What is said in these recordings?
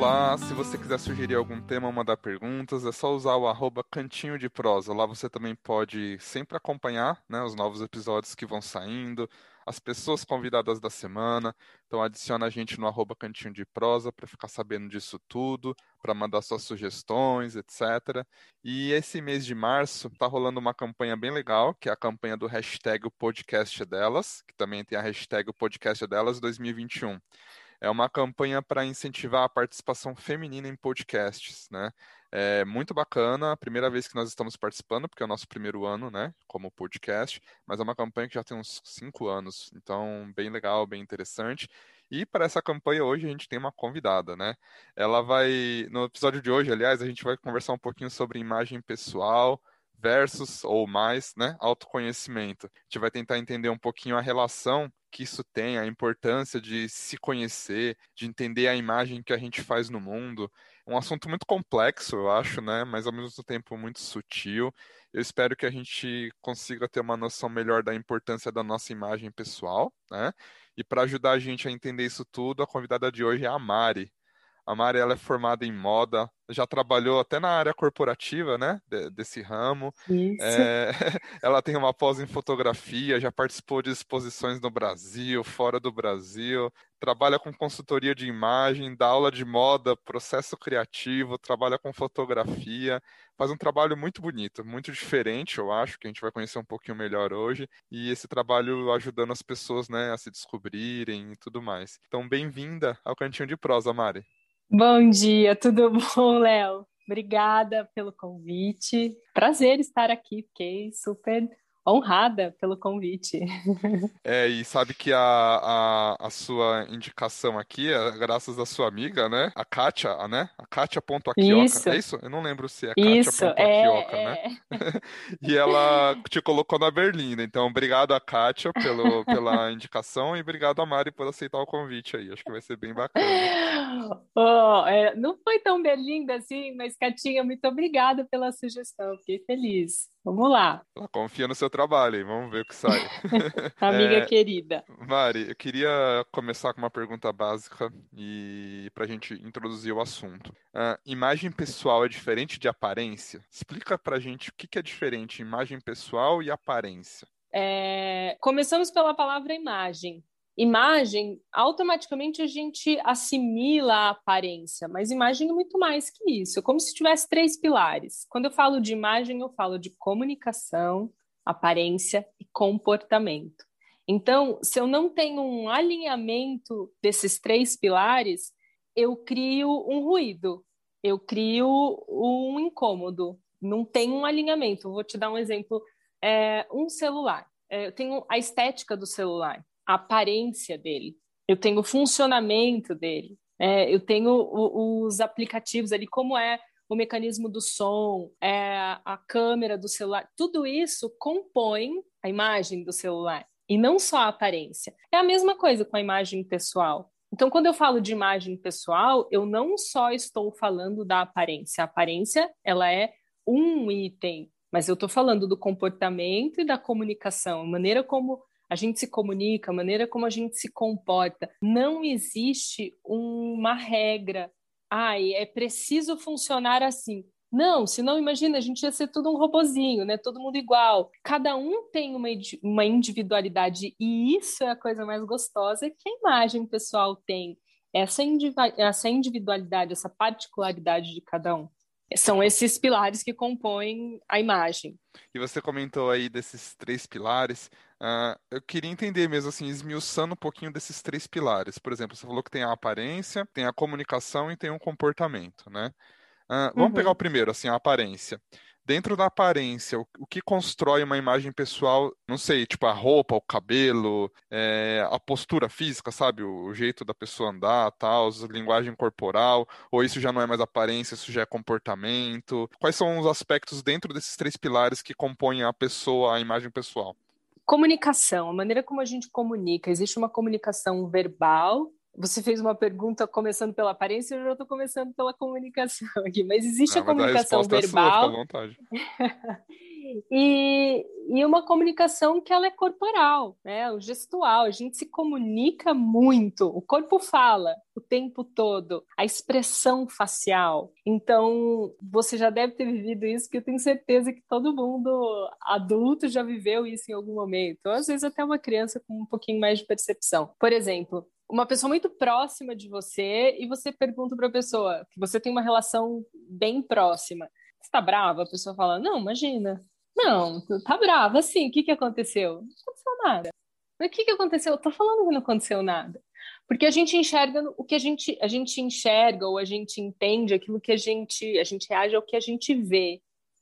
Olá, se você quiser sugerir algum tema mandar perguntas, é só usar o arroba cantinho de prosa. Lá você também pode sempre acompanhar né, os novos episódios que vão saindo, as pessoas convidadas da semana. Então adiciona a gente no arroba cantinho de prosa para ficar sabendo disso tudo, para mandar suas sugestões, etc. E esse mês de março está rolando uma campanha bem legal, que é a campanha do hashtag o podcast delas, que também tem a hashtag o podcast delas 2021 é uma campanha para incentivar a participação feminina em podcasts, né? É muito bacana, a primeira vez que nós estamos participando, porque é o nosso primeiro ano, né, como podcast, mas é uma campanha que já tem uns cinco anos, então bem legal, bem interessante. E para essa campanha hoje a gente tem uma convidada, né? Ela vai, no episódio de hoje, aliás, a gente vai conversar um pouquinho sobre imagem pessoal, versus ou mais, né, autoconhecimento. A gente vai tentar entender um pouquinho a relação que isso tem, a importância de se conhecer, de entender a imagem que a gente faz no mundo. Um assunto muito complexo, eu acho, né, mas ao mesmo tempo muito sutil. Eu espero que a gente consiga ter uma noção melhor da importância da nossa imagem pessoal, né? E para ajudar a gente a entender isso tudo, a convidada de hoje é a Mari. A Mari ela é formada em moda, já trabalhou até na área corporativa, né, desse ramo. É, ela tem uma pós em fotografia, já participou de exposições no Brasil, fora do Brasil, trabalha com consultoria de imagem, dá aula de moda, processo criativo, trabalha com fotografia, faz um trabalho muito bonito, muito diferente, eu acho, que a gente vai conhecer um pouquinho melhor hoje, e esse trabalho ajudando as pessoas, né, a se descobrirem e tudo mais. Então, bem-vinda ao Cantinho de Prosa, Mari. Bom dia, tudo bom, Léo? Obrigada pelo convite. Prazer estar aqui, fiquei super honrada pelo convite. É, e sabe que a, a, a, sua indicação aqui é graças à sua amiga, né? A Kátia, né? A Kátia.aquioca. Isso. É isso? Eu não lembro se é Kátia.aquioca, é, né? É... e ela te colocou na Berlinda. Então, obrigado a Kátia pelo, pela indicação e obrigado a Mari por aceitar o convite aí. Acho que vai ser bem bacana. Oh, é, não foi tão berlinda assim, mas Catinha, muito obrigada pela sugestão. Fiquei feliz. Vamos lá. Ela confia no seu trabalho, hein? Vamos ver o que sai. Amiga é, querida. Mari, eu queria começar com uma pergunta básica e para a gente introduzir o assunto. Uh, imagem pessoal é diferente de aparência? Explica para a gente o que, que é diferente imagem pessoal e aparência. É... Começamos pela palavra imagem imagem, automaticamente a gente assimila a aparência, mas imagem é muito mais que isso. É como se tivesse três pilares. Quando eu falo de imagem, eu falo de comunicação, aparência e comportamento. Então, se eu não tenho um alinhamento desses três pilares, eu crio um ruído, eu crio um incômodo, não tem um alinhamento. Vou te dar um exemplo: é, um celular. É, eu tenho a estética do celular a aparência dele, eu tenho o funcionamento dele, é, eu tenho o, os aplicativos ali, como é o mecanismo do som, é, a câmera do celular, tudo isso compõe a imagem do celular e não só a aparência. É a mesma coisa com a imagem pessoal. Então, quando eu falo de imagem pessoal, eu não só estou falando da aparência. A aparência, ela é um item, mas eu estou falando do comportamento e da comunicação, a maneira como a gente se comunica, a maneira como a gente se comporta. Não existe uma regra. Ai, é preciso funcionar assim. Não, senão imagina, a gente ia ser tudo um robozinho, né? Todo mundo igual. Cada um tem uma, uma individualidade e isso é a coisa mais gostosa que a imagem pessoal tem. Essa, essa individualidade, essa particularidade de cada um. São esses pilares que compõem a imagem. E você comentou aí desses três pilares. Uh, eu queria entender mesmo, assim, esmiuçando um pouquinho desses três pilares. Por exemplo, você falou que tem a aparência, tem a comunicação e tem o comportamento, né? Uh, vamos uhum. pegar o primeiro, assim, a aparência dentro da aparência, o, o, que constrói uma imagem pessoal, não sei, tipo a roupa, o cabelo, é, a postura física, sabe? O, o, jeito da pessoa andar, tal, a linguagem corporal, ou isso já não é mais aparência, isso já é comportamento? Quais são os aspectos dentro desses três pilares que compõem a pessoa, a imagem pessoal? Comunicação, a maneira como a gente comunica. Existe uma comunicação verbal, você fez uma pergunta começando pela aparência, eu já estou começando pela comunicação aqui, mas existe Não, a comunicação a verbal. É sua, vontade. E, e uma comunicação que ela é corporal, né? O gestual, a gente se comunica muito, o corpo fala o tempo todo, a expressão facial. Então, você já deve ter vivido isso, que eu tenho certeza que todo mundo adulto já viveu isso em algum momento, ou às vezes até uma criança com um pouquinho mais de percepção. Por exemplo, uma pessoa muito próxima de você e você pergunta para a pessoa que você tem uma relação bem próxima. Você está brava? A pessoa fala: Não, imagina. Não, tá brava, sim. O que, que aconteceu? Não aconteceu nada. Mas o que, que aconteceu? Eu tô falando que não aconteceu nada. Porque a gente enxerga o que a gente, a gente enxerga ou a gente entende aquilo que a gente, a gente reage ao que a gente vê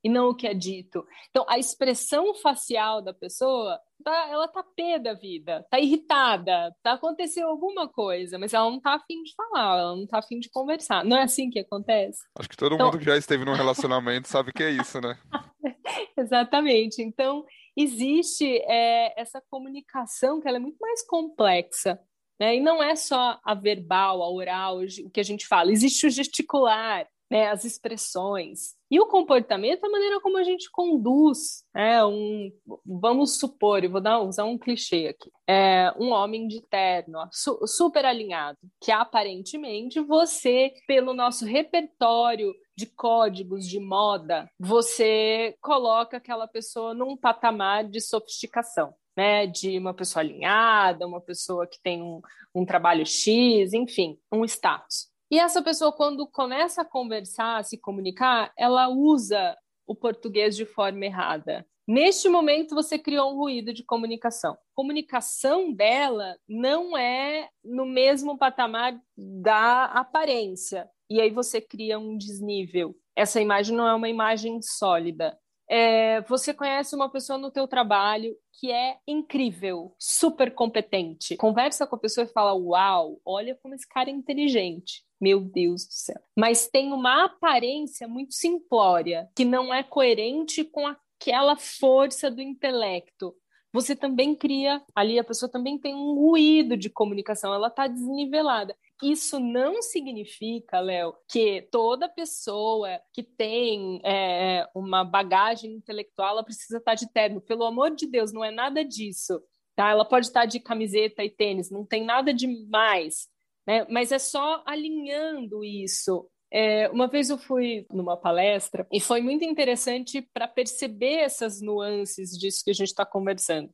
e não o que é dito. Então, a expressão facial da pessoa, tá, ela tá pé da vida, tá irritada, tá aconteceu alguma coisa, mas ela não tá afim de falar, ela não tá afim de conversar. Não é assim que acontece? Acho que todo então... mundo que já esteve num relacionamento sabe que é isso, né? Exatamente. Então, existe é, essa comunicação que ela é muito mais complexa. Né? E não é só a verbal, a oral, o que a gente fala, existe o gesticular, né, as expressões. E o comportamento é a maneira como a gente conduz. É um, vamos supor, eu vou dar, usar um clichê aqui, é um homem de terno, su, super alinhado, que aparentemente você, pelo nosso repertório de códigos de moda, você coloca aquela pessoa num patamar de sofisticação. Né, de uma pessoa alinhada, uma pessoa que tem um, um trabalho X, enfim, um status. E essa pessoa, quando começa a conversar, a se comunicar, ela usa o português de forma errada. Neste momento, você criou um ruído de comunicação. A comunicação dela não é no mesmo patamar da aparência. E aí você cria um desnível. Essa imagem não é uma imagem sólida. É, você conhece uma pessoa no teu trabalho que é incrível, super competente. Conversa com a pessoa e fala: "Uau, olha como esse cara é inteligente". Meu Deus do céu. Mas tem uma aparência muito simplória, que não é coerente com aquela força do intelecto. Você também cria, ali a pessoa também tem um ruído de comunicação, ela está desnivelada. Isso não significa, Léo, que toda pessoa que tem é, uma bagagem intelectual ela precisa estar tá de terno. Pelo amor de Deus, não é nada disso. Tá? Ela pode estar tá de camiseta e tênis, não tem nada demais né? Mas é só alinhando isso. É, uma vez eu fui numa palestra e foi muito interessante para perceber essas nuances disso que a gente está conversando.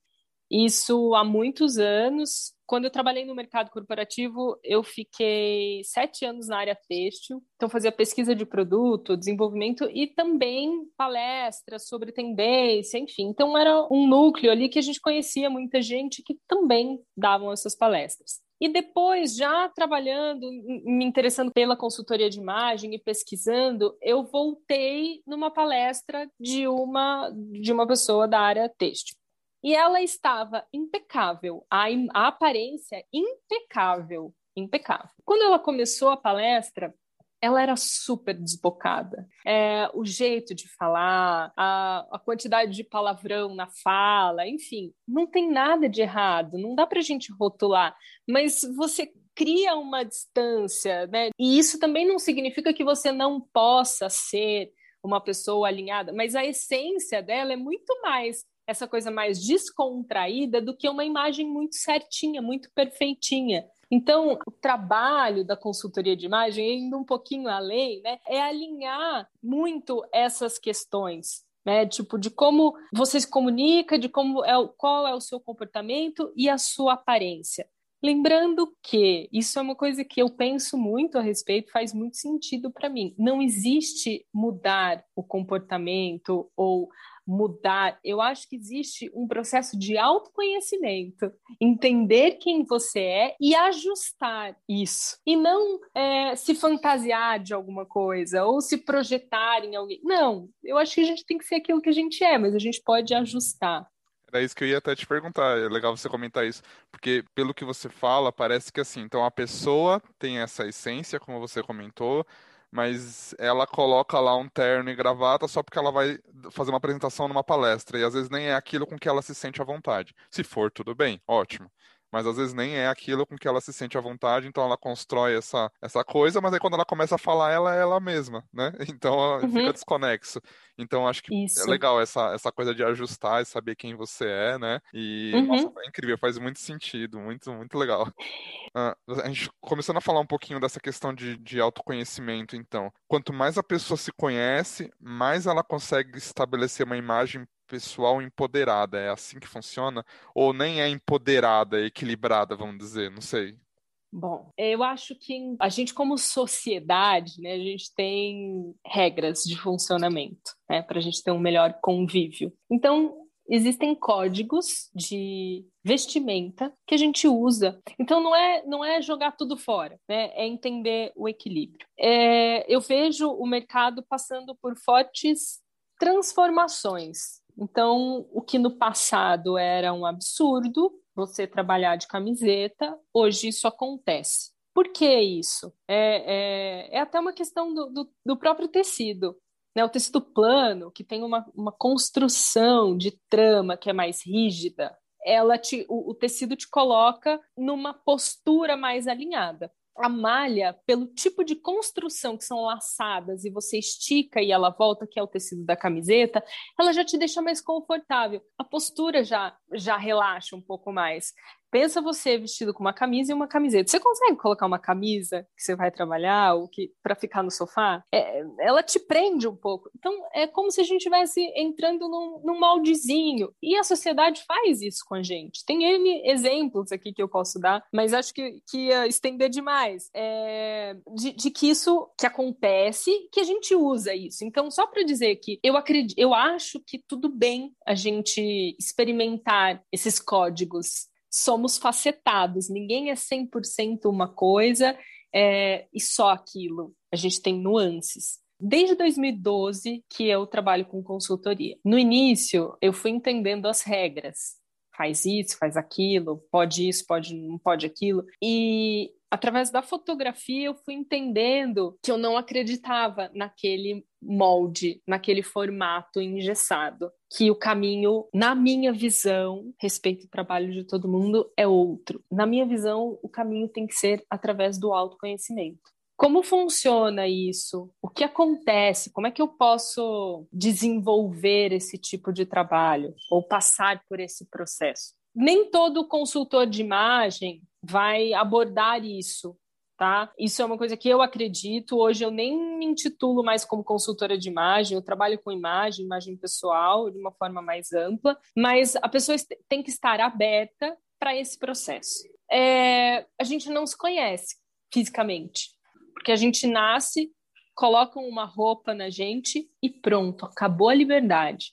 Isso há muitos anos. Quando eu trabalhei no mercado corporativo, eu fiquei sete anos na área têxtil, então fazia pesquisa de produto, desenvolvimento e também palestras sobre tendência, enfim. Então era um núcleo ali que a gente conhecia muita gente que também davam essas palestras. E depois, já trabalhando, me interessando pela consultoria de imagem e pesquisando, eu voltei numa palestra de uma, de uma pessoa da área têxtil. E ela estava impecável, a, a aparência impecável, impecável. Quando ela começou a palestra, ela era super desbocada. É, o jeito de falar, a, a, quantidade de palavrão na fala, enfim, não tem nada de errado, não dá para a gente rotular, mas você cria uma distância, né? E isso também não significa que você não possa ser uma pessoa alinhada, mas a essência dela é muito mais essa coisa mais descontraída do que uma imagem muito certinha, muito perfeitinha. Então, o trabalho da consultoria de imagem, indo um pouquinho além, né, é alinhar muito essas questões. Né, tipo de como você se comunica, de como é qual é o seu comportamento e a sua aparência. Lembrando que isso é uma coisa que eu penso muito a respeito, faz muito sentido para mim. Não existe mudar o comportamento ou mudar. Eu acho que existe um processo de autoconhecimento, entender quem você é e ajustar isso. E não é, se fantasiar de alguma coisa ou se projetar em alguém. Não, eu acho que a gente tem que ser aquilo que a gente é, mas a gente pode ajustar. Era isso que eu ia até te perguntar. É legal você comentar isso, porque pelo que você fala, parece que assim, então a pessoa tem essa essência, como você comentou, mas ela coloca lá um terno e gravata só porque ela vai fazer uma apresentação numa palestra, e às vezes nem é aquilo com que ela se sente à vontade. Se for, tudo bem, ótimo. Mas às vezes nem é aquilo com que ela se sente à vontade, então ela constrói essa, essa coisa, mas aí quando ela começa a falar, ela é ela mesma, né? Então uhum. fica desconexo. Então acho que é Isso. é legal essa, essa coisa de ajustar e saber quem você é, né? E uhum. nossa, é incrível, faz muito sentido, muito, muito legal. Uh, a gente começando a falar um pouquinho dessa questão de, de autoconhecimento, então. Quanto mais a pessoa se conhece, mais ela consegue estabelecer uma imagem pessoal empoderada. É assim que funciona? Ou nem é empoderada, é equilibrada, vamos dizer? Não sei. Bom, eu acho que a gente, como sociedade, né, a gente tem regras de funcionamento, né, para a gente ter um melhor convívio. Então, existem códigos de vestimenta que a gente usa. Então não é não é jogar tudo fora, né? É entender o equilíbrio. É, eu vejo o mercado passando por fortes transformações. Então, o que no passado era um absurdo, você trabalhar de camiseta, hoje isso acontece. Por que isso? É, é, é até uma questão do, do, do próprio tecido. Né? O tecido plano, que tem uma, uma construção de trama que é mais rígida, ela te, o, o tecido te coloca numa postura mais alinhada a malha, pelo tipo de construção que são laçadas e você estica e ela volta, que é o tecido da camiseta, ela já te deixa mais confortável. A postura já já relaxa um pouco mais. Pensa você vestido com uma camisa e uma camiseta. Você consegue colocar uma camisa que você vai trabalhar ou que para ficar no sofá? É, ela te prende um pouco. Então é como se a gente estivesse entrando num, num moldezinho. E a sociedade faz isso com a gente. Tem N exemplos aqui que eu posso dar, mas acho que, que ia estender demais. É, de, de que isso que acontece, que a gente usa isso. Então, só para dizer que eu acredito, eu acho que tudo bem a gente experimentar esses códigos somos facetados, ninguém é 100% uma coisa é, e só aquilo. A gente tem nuances. Desde 2012 que eu trabalho com consultoria. No início, eu fui entendendo as regras. Faz isso, faz aquilo, pode isso, pode não pode aquilo. E através da fotografia eu fui entendendo que eu não acreditava naquele molde, naquele formato engessado, que o caminho, na minha visão, respeito ao trabalho de todo mundo, é outro. Na minha visão, o caminho tem que ser através do autoconhecimento. Como funciona isso? O que acontece? Como é que eu posso desenvolver esse tipo de trabalho ou passar por esse processo? Nem todo consultor de imagem vai abordar isso, tá? Isso é uma coisa que eu acredito. Hoje eu nem me intitulo mais como consultora de imagem, eu trabalho com imagem, imagem pessoal, de uma forma mais ampla, mas a pessoa tem que estar aberta para esse processo. É, a gente não se conhece fisicamente, porque a gente nasce, colocam uma roupa na gente e pronto, acabou a liberdade.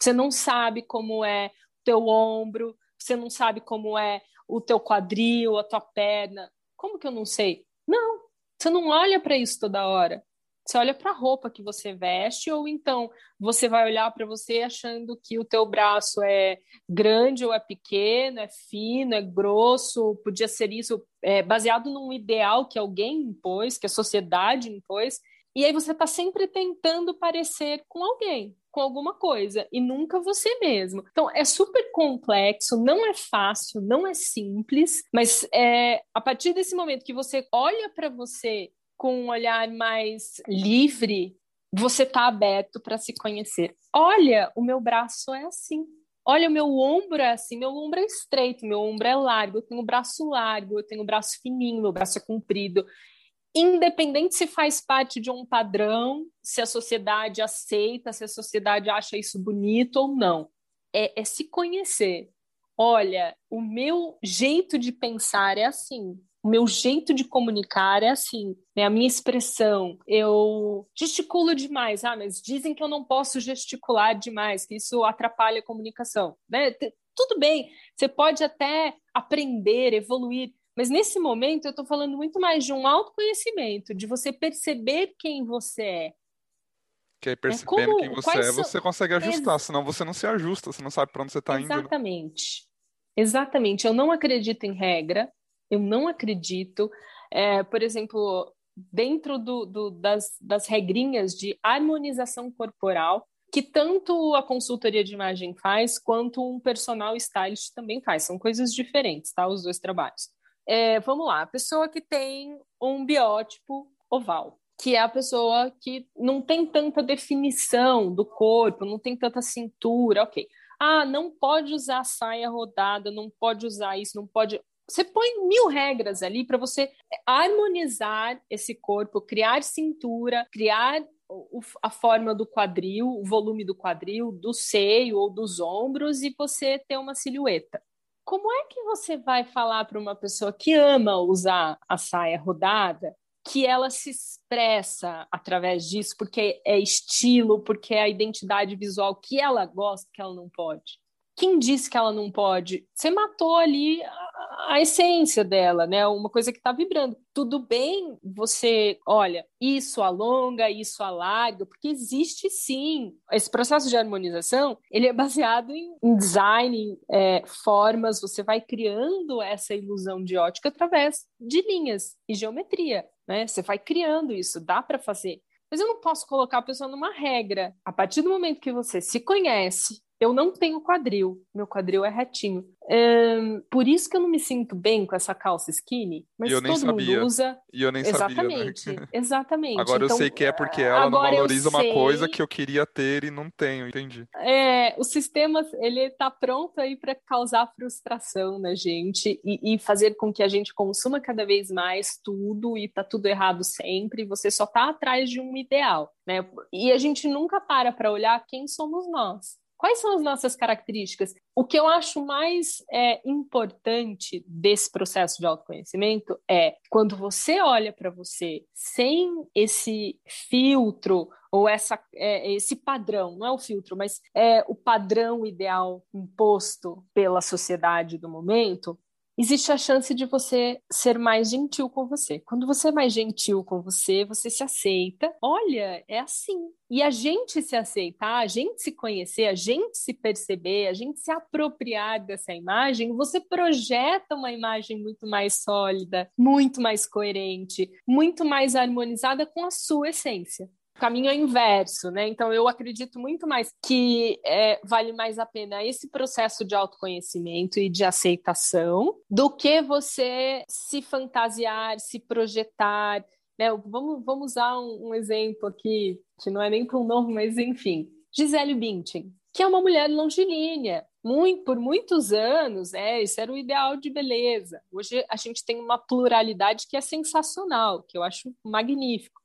Você não sabe como é o teu ombro, você não sabe como é o teu quadril, a tua perna. Como que eu não sei? Não, você não olha para isso toda hora. Você olha para a roupa que você veste, ou então você vai olhar para você achando que o teu braço é grande ou é pequeno, é fino, é grosso, podia ser isso, é, baseado num ideal que alguém impôs, que a sociedade impôs, e aí você está sempre tentando parecer com alguém com alguma coisa e nunca você mesmo. Então é super complexo, não é fácil, não é simples, mas é a partir desse momento que você olha para você com um olhar mais livre, você está aberto para se conhecer. Olha, o meu braço é assim. Olha, o meu ombro é assim, meu ombro é estreito, meu ombro é largo, eu tenho o braço largo, eu tenho o braço fininho, meu braço é comprido independente se faz parte de um padrão, se a sociedade aceita, se a sociedade acha isso bonito ou não. É, é se conhecer. Olha, o meu jeito de pensar é assim, o meu jeito de comunicar é assim, né? a minha expressão. Eu gesticulo demais, ah, mas dizem que eu não posso gesticular demais, que isso atrapalha a comunicação. Né? Tudo bem, você pode até aprender, evoluir, mas nesse momento eu estou falando muito mais de um autoconhecimento, de você perceber quem você é. Que aí percebendo é como, quem você é, são... você consegue ajustar, Ex... senão você não se ajusta, você não sabe para onde você está indo. Né? Exatamente. Exatamente. Eu não acredito em regra, eu não acredito. É, por exemplo, dentro do, do, das, das regrinhas de harmonização corporal, que tanto a consultoria de imagem faz, quanto um personal stylist também faz. São coisas diferentes, tá? Os dois trabalhos. É, vamos lá, a pessoa que tem um biótipo oval, que é a pessoa que não tem tanta definição do corpo, não tem tanta cintura, ok. Ah, não pode usar saia rodada, não pode usar isso, não pode. Você põe mil regras ali para você harmonizar esse corpo, criar cintura, criar a forma do quadril, o volume do quadril, do seio ou dos ombros e você ter uma silhueta. Como é que você vai falar para uma pessoa que ama usar a saia rodada que ela se expressa através disso porque é estilo, porque é a identidade visual que ela gosta, que ela não pode? Quem disse que ela não pode? Você matou ali a, a essência dela, né? Uma coisa que está vibrando. Tudo bem você, olha, isso alonga, isso alarga, porque existe sim. Esse processo de harmonização, ele é baseado em, em design, em é, formas, você vai criando essa ilusão de ótica através de linhas e geometria, né? Você vai criando isso, dá para fazer. Mas eu não posso colocar a pessoa numa regra. A partir do momento que você se conhece, eu não tenho quadril, meu quadril é retinho. Um, por isso que eu não me sinto bem com essa calça skinny, mas todo sabia. mundo usa. E eu nem exatamente, sabia. Né? Exatamente. Agora então, eu sei que é porque ela não valoriza uma coisa que eu queria ter e não tenho, entendi. É, o sistema ele tá pronto aí para causar frustração na gente e, e, fazer com que a gente consuma cada vez mais tudo e tá tudo errado sempre. Você só tá atrás de um ideal, né? E a gente nunca para para olhar quem somos nós. Quais são as nossas características? O que eu acho mais é, importante desse processo de autoconhecimento é quando você olha para você sem esse filtro ou essa, é, esse padrão, não é o filtro, mas é o padrão ideal imposto pela sociedade do momento, existe a chance de você ser mais gentil com você. Quando você é mais gentil com você, você se aceita. Olha, é assim. E a gente se aceitar, a gente se conhecer, a gente se perceber, a gente se apropriar dessa imagem, você projeta uma imagem muito mais sólida, muito mais coerente, muito mais harmonizada com a sua essência caminho é inverso, né? Então eu acredito muito mais que é, vale mais a pena esse processo de autoconhecimento e de aceitação do que você se fantasiar, se projetar. Né? Vamos, vamos usar um, um exemplo aqui, que não é nem tão novo, mas enfim. Gisele Bündchen, que é uma mulher longilínea, muito, por muitos anos, é, isso era o ideal de beleza. Hoje a gente tem uma pluralidade que é sensacional, que eu acho magnífico.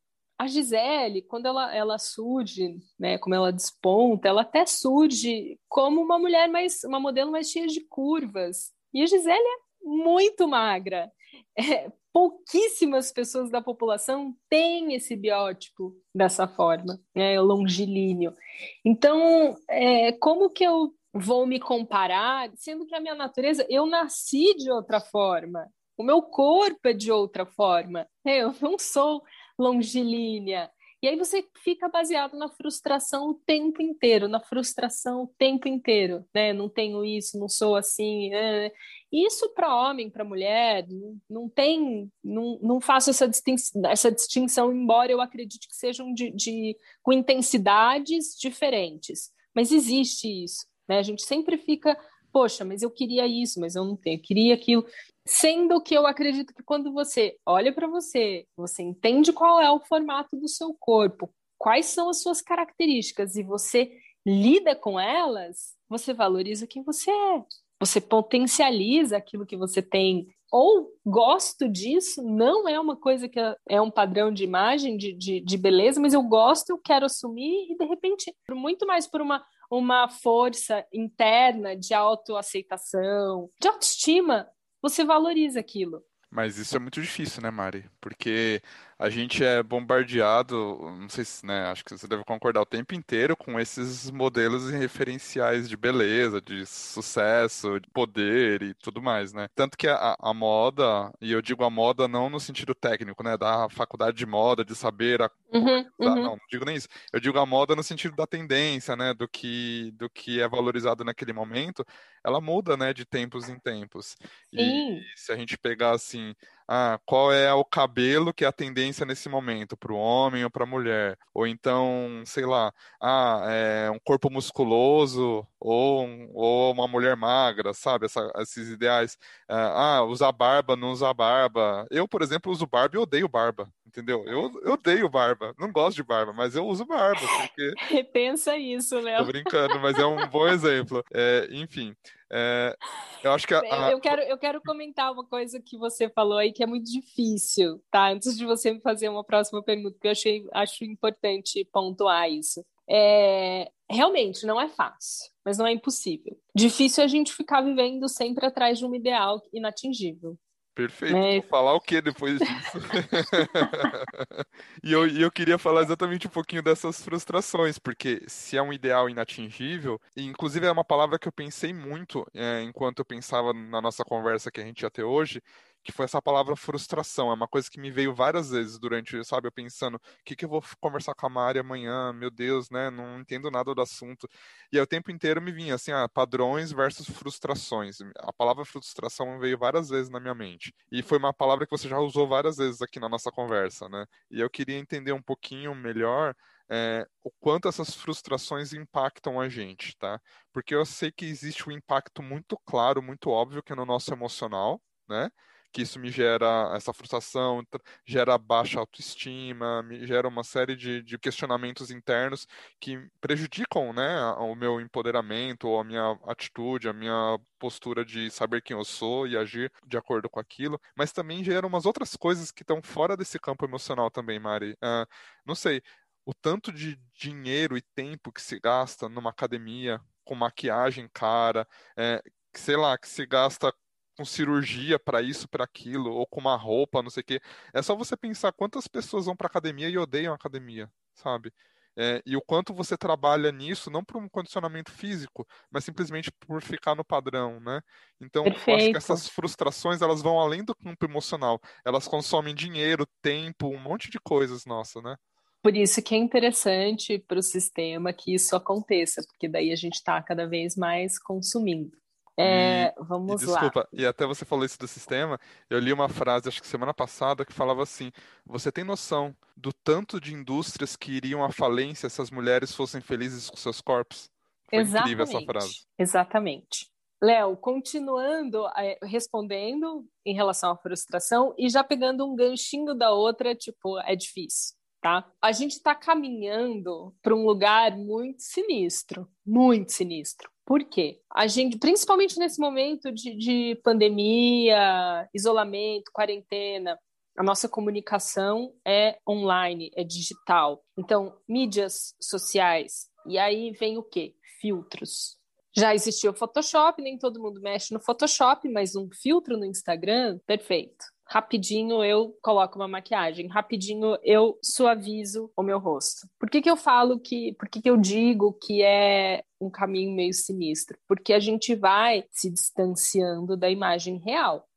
A Gisele, quando ela, ela surge, né, como ela desponta, ela até surge como uma mulher mais, uma modelo mais cheia de curvas. E a Gisele é muito magra. É, pouquíssimas pessoas da população têm esse biótipo dessa forma, né, longilíneo. Então, é, como que eu vou me comparar, sendo que a minha natureza, eu nasci de outra forma, o meu corpo é de outra forma, eu não sou longilínea. E aí você fica baseado na frustração o tempo inteiro, na frustração o tempo inteiro, né? Não tenho isso, não sou assim. É. Isso para homem, para mulher, não, não tem, não, não faço essa distinção, essa distinção, embora eu acredite que sejam de, de, com intensidades diferentes. Mas existe isso, né? A gente sempre fica poxa, mas eu queria isso, mas eu não tenho, eu queria aquilo. Sendo que eu acredito que quando você olha para você, você entende qual é o formato do seu corpo, quais são as suas características e você lida com elas, você valoriza quem você é. Você potencializa aquilo que você tem. Ou gosto disso, não é uma coisa que é um padrão de imagem, de, de, de beleza, mas eu gosto, eu quero assumir e de repente, muito mais por uma uma força interna de autoaceitação, de autoestima, você valoriza aquilo. Mas isso é muito difícil, né, Mari? Porque a gente é bombardeado, não sei se, né, acho que você deve concordar o tempo inteiro com esses modelos e referenciais de beleza, de sucesso, de poder e tudo mais, né? Tanto que a, a moda, e eu digo a moda não no sentido técnico, né, da faculdade de moda, de saber a uhum, uhum. Não, não digo nem isso. Eu digo a moda no sentido da tendência, né, do que do que é valorizado naquele momento, ela muda, né, de tempos em tempos. Sim. E se a gente pegar assim, ah, qual é o cabelo que é a tendência nesse momento, para o homem ou para a mulher. Ou então, sei lá, ah, é um corpo musculoso ou, ou uma mulher magra, sabe? Essa, esses ideais. Ah, ah, usar barba, não usar barba. Eu, por exemplo, uso barba e odeio barba, entendeu? Eu, eu odeio barba, não gosto de barba, mas eu uso barba, porque... Repensa isso, Léo. Tô brincando, mas é um bom exemplo. É, enfim, é, eu acho que a, a... Eu, quero, eu quero comentar uma coisa que você falou aí que é muito difícil, tá? Antes de você me fazer uma próxima pergunta, que eu achei, acho importante pontuar isso. É, realmente não é fácil, mas não é impossível. Difícil é a gente ficar vivendo sempre atrás de um ideal inatingível. Perfeito. Né? Vou falar o que depois disso? e, eu, e eu queria falar exatamente um pouquinho dessas frustrações, porque se é um ideal inatingível, e inclusive é uma palavra que eu pensei muito é, enquanto eu pensava na nossa conversa que a gente ia ter hoje, que foi essa palavra frustração. É uma coisa que me veio várias vezes durante, sabe, eu pensando, o que, que eu vou conversar com a Mari amanhã? Meu Deus, né? Não entendo nada do assunto. E aí, o tempo inteiro me vinha assim, ah, padrões versus frustrações. A palavra frustração veio várias vezes na minha mente. E foi uma palavra que você já usou várias vezes aqui na nossa conversa, né? E eu queria entender um pouquinho melhor é, o quanto essas frustrações impactam a gente, tá? Porque eu sei que existe um impacto muito claro, muito óbvio que é no nosso emocional, né? Que isso me gera essa frustração, gera baixa autoestima, me gera uma série de, de questionamentos internos que prejudicam né, o meu empoderamento, ou a minha atitude, a minha postura de saber quem eu sou e agir de acordo com aquilo, mas também gera umas outras coisas que estão fora desse campo emocional também, Mari. Uh, não sei, o tanto de dinheiro e tempo que se gasta numa academia com maquiagem cara, é, sei lá, que se gasta com cirurgia para isso, para aquilo, ou com uma roupa, não sei o quê. É só você pensar quantas pessoas vão para academia e odeiam a academia, sabe? É, e o quanto você trabalha nisso, não por um condicionamento físico, mas simplesmente por ficar no padrão, né? Então, acho que essas frustrações, elas vão além do campo emocional. Elas consomem dinheiro, tempo, um monte de coisas, nossa, né? Por isso que é interessante para o sistema que isso aconteça, porque daí a gente está cada vez mais consumindo. É, e, vamos e desculpa, lá. e até você falou isso do sistema, eu li uma frase, acho que semana passada, que falava assim: você tem noção do tanto de indústrias que iriam à falência se as mulheres fossem felizes com seus corpos? Foi Exatamente. incrível essa frase. Exatamente. Léo, continuando é, respondendo em relação à frustração e já pegando um ganchinho da outra, tipo, é difícil, tá? A gente está caminhando para um lugar muito sinistro, muito sinistro. Por quê? A gente, principalmente nesse momento de, de pandemia, isolamento, quarentena, a nossa comunicação é online, é digital. Então, mídias sociais. E aí vem o quê? Filtros. Já existia o Photoshop, nem todo mundo mexe no Photoshop, mas um filtro no Instagram, perfeito rapidinho eu coloco uma maquiagem, rapidinho eu suavizo o meu rosto. Por que, que eu falo que, por que, que eu digo que é um caminho meio sinistro? Porque a gente vai se distanciando da imagem real.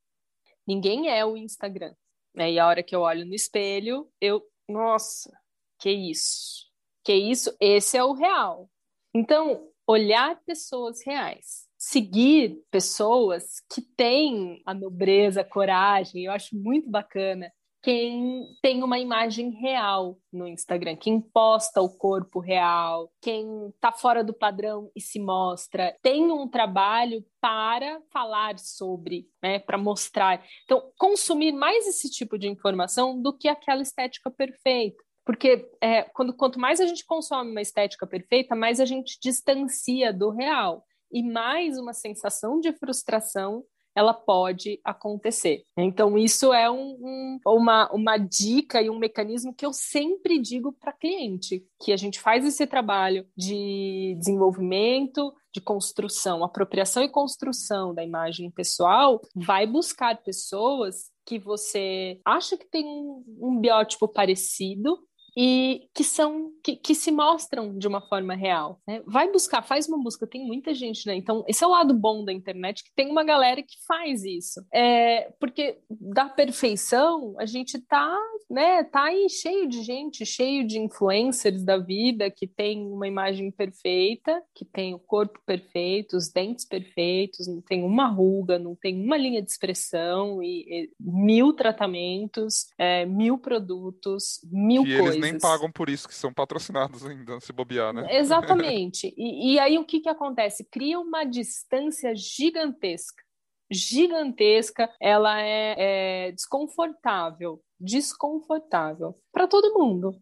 Ninguém é o Instagram. Né? E a hora que eu olho no espelho, eu, nossa, que isso? Que isso? Esse é o real. Então, olhar pessoas reais seguir pessoas que têm a nobreza, a coragem, eu acho muito bacana quem tem uma imagem real no Instagram, quem posta o corpo real, quem está fora do padrão e se mostra, tem um trabalho para falar sobre, né, para mostrar. Então, consumir mais esse tipo de informação do que aquela estética perfeita. Porque é, quando, quanto mais a gente consome uma estética perfeita, mais a gente distancia do real e mais uma sensação de frustração ela pode acontecer. Então, isso é um, um, uma, uma dica e um mecanismo que eu sempre digo para cliente, que a gente faz esse trabalho de desenvolvimento, de construção, apropriação e construção da imagem pessoal, vai buscar pessoas que você acha que tem um, um biótipo parecido, e que são que, que se mostram de uma forma real. Né? Vai buscar, faz uma busca, tem muita gente, né? Então, esse é o lado bom da internet, que tem uma galera que faz isso. É, porque da perfeição, a gente tá, né, tá aí cheio de gente, cheio de influencers da vida que tem uma imagem perfeita, que tem o corpo perfeito, os dentes perfeitos, não tem uma ruga, não tem uma linha de expressão e, e mil tratamentos, é, mil produtos, mil coisas. Nem pagam por isso, que são patrocinados ainda, se bobear, né? Exatamente. e, e aí o que, que acontece? Cria uma distância gigantesca. Gigantesca, ela é, é desconfortável. Desconfortável para todo mundo.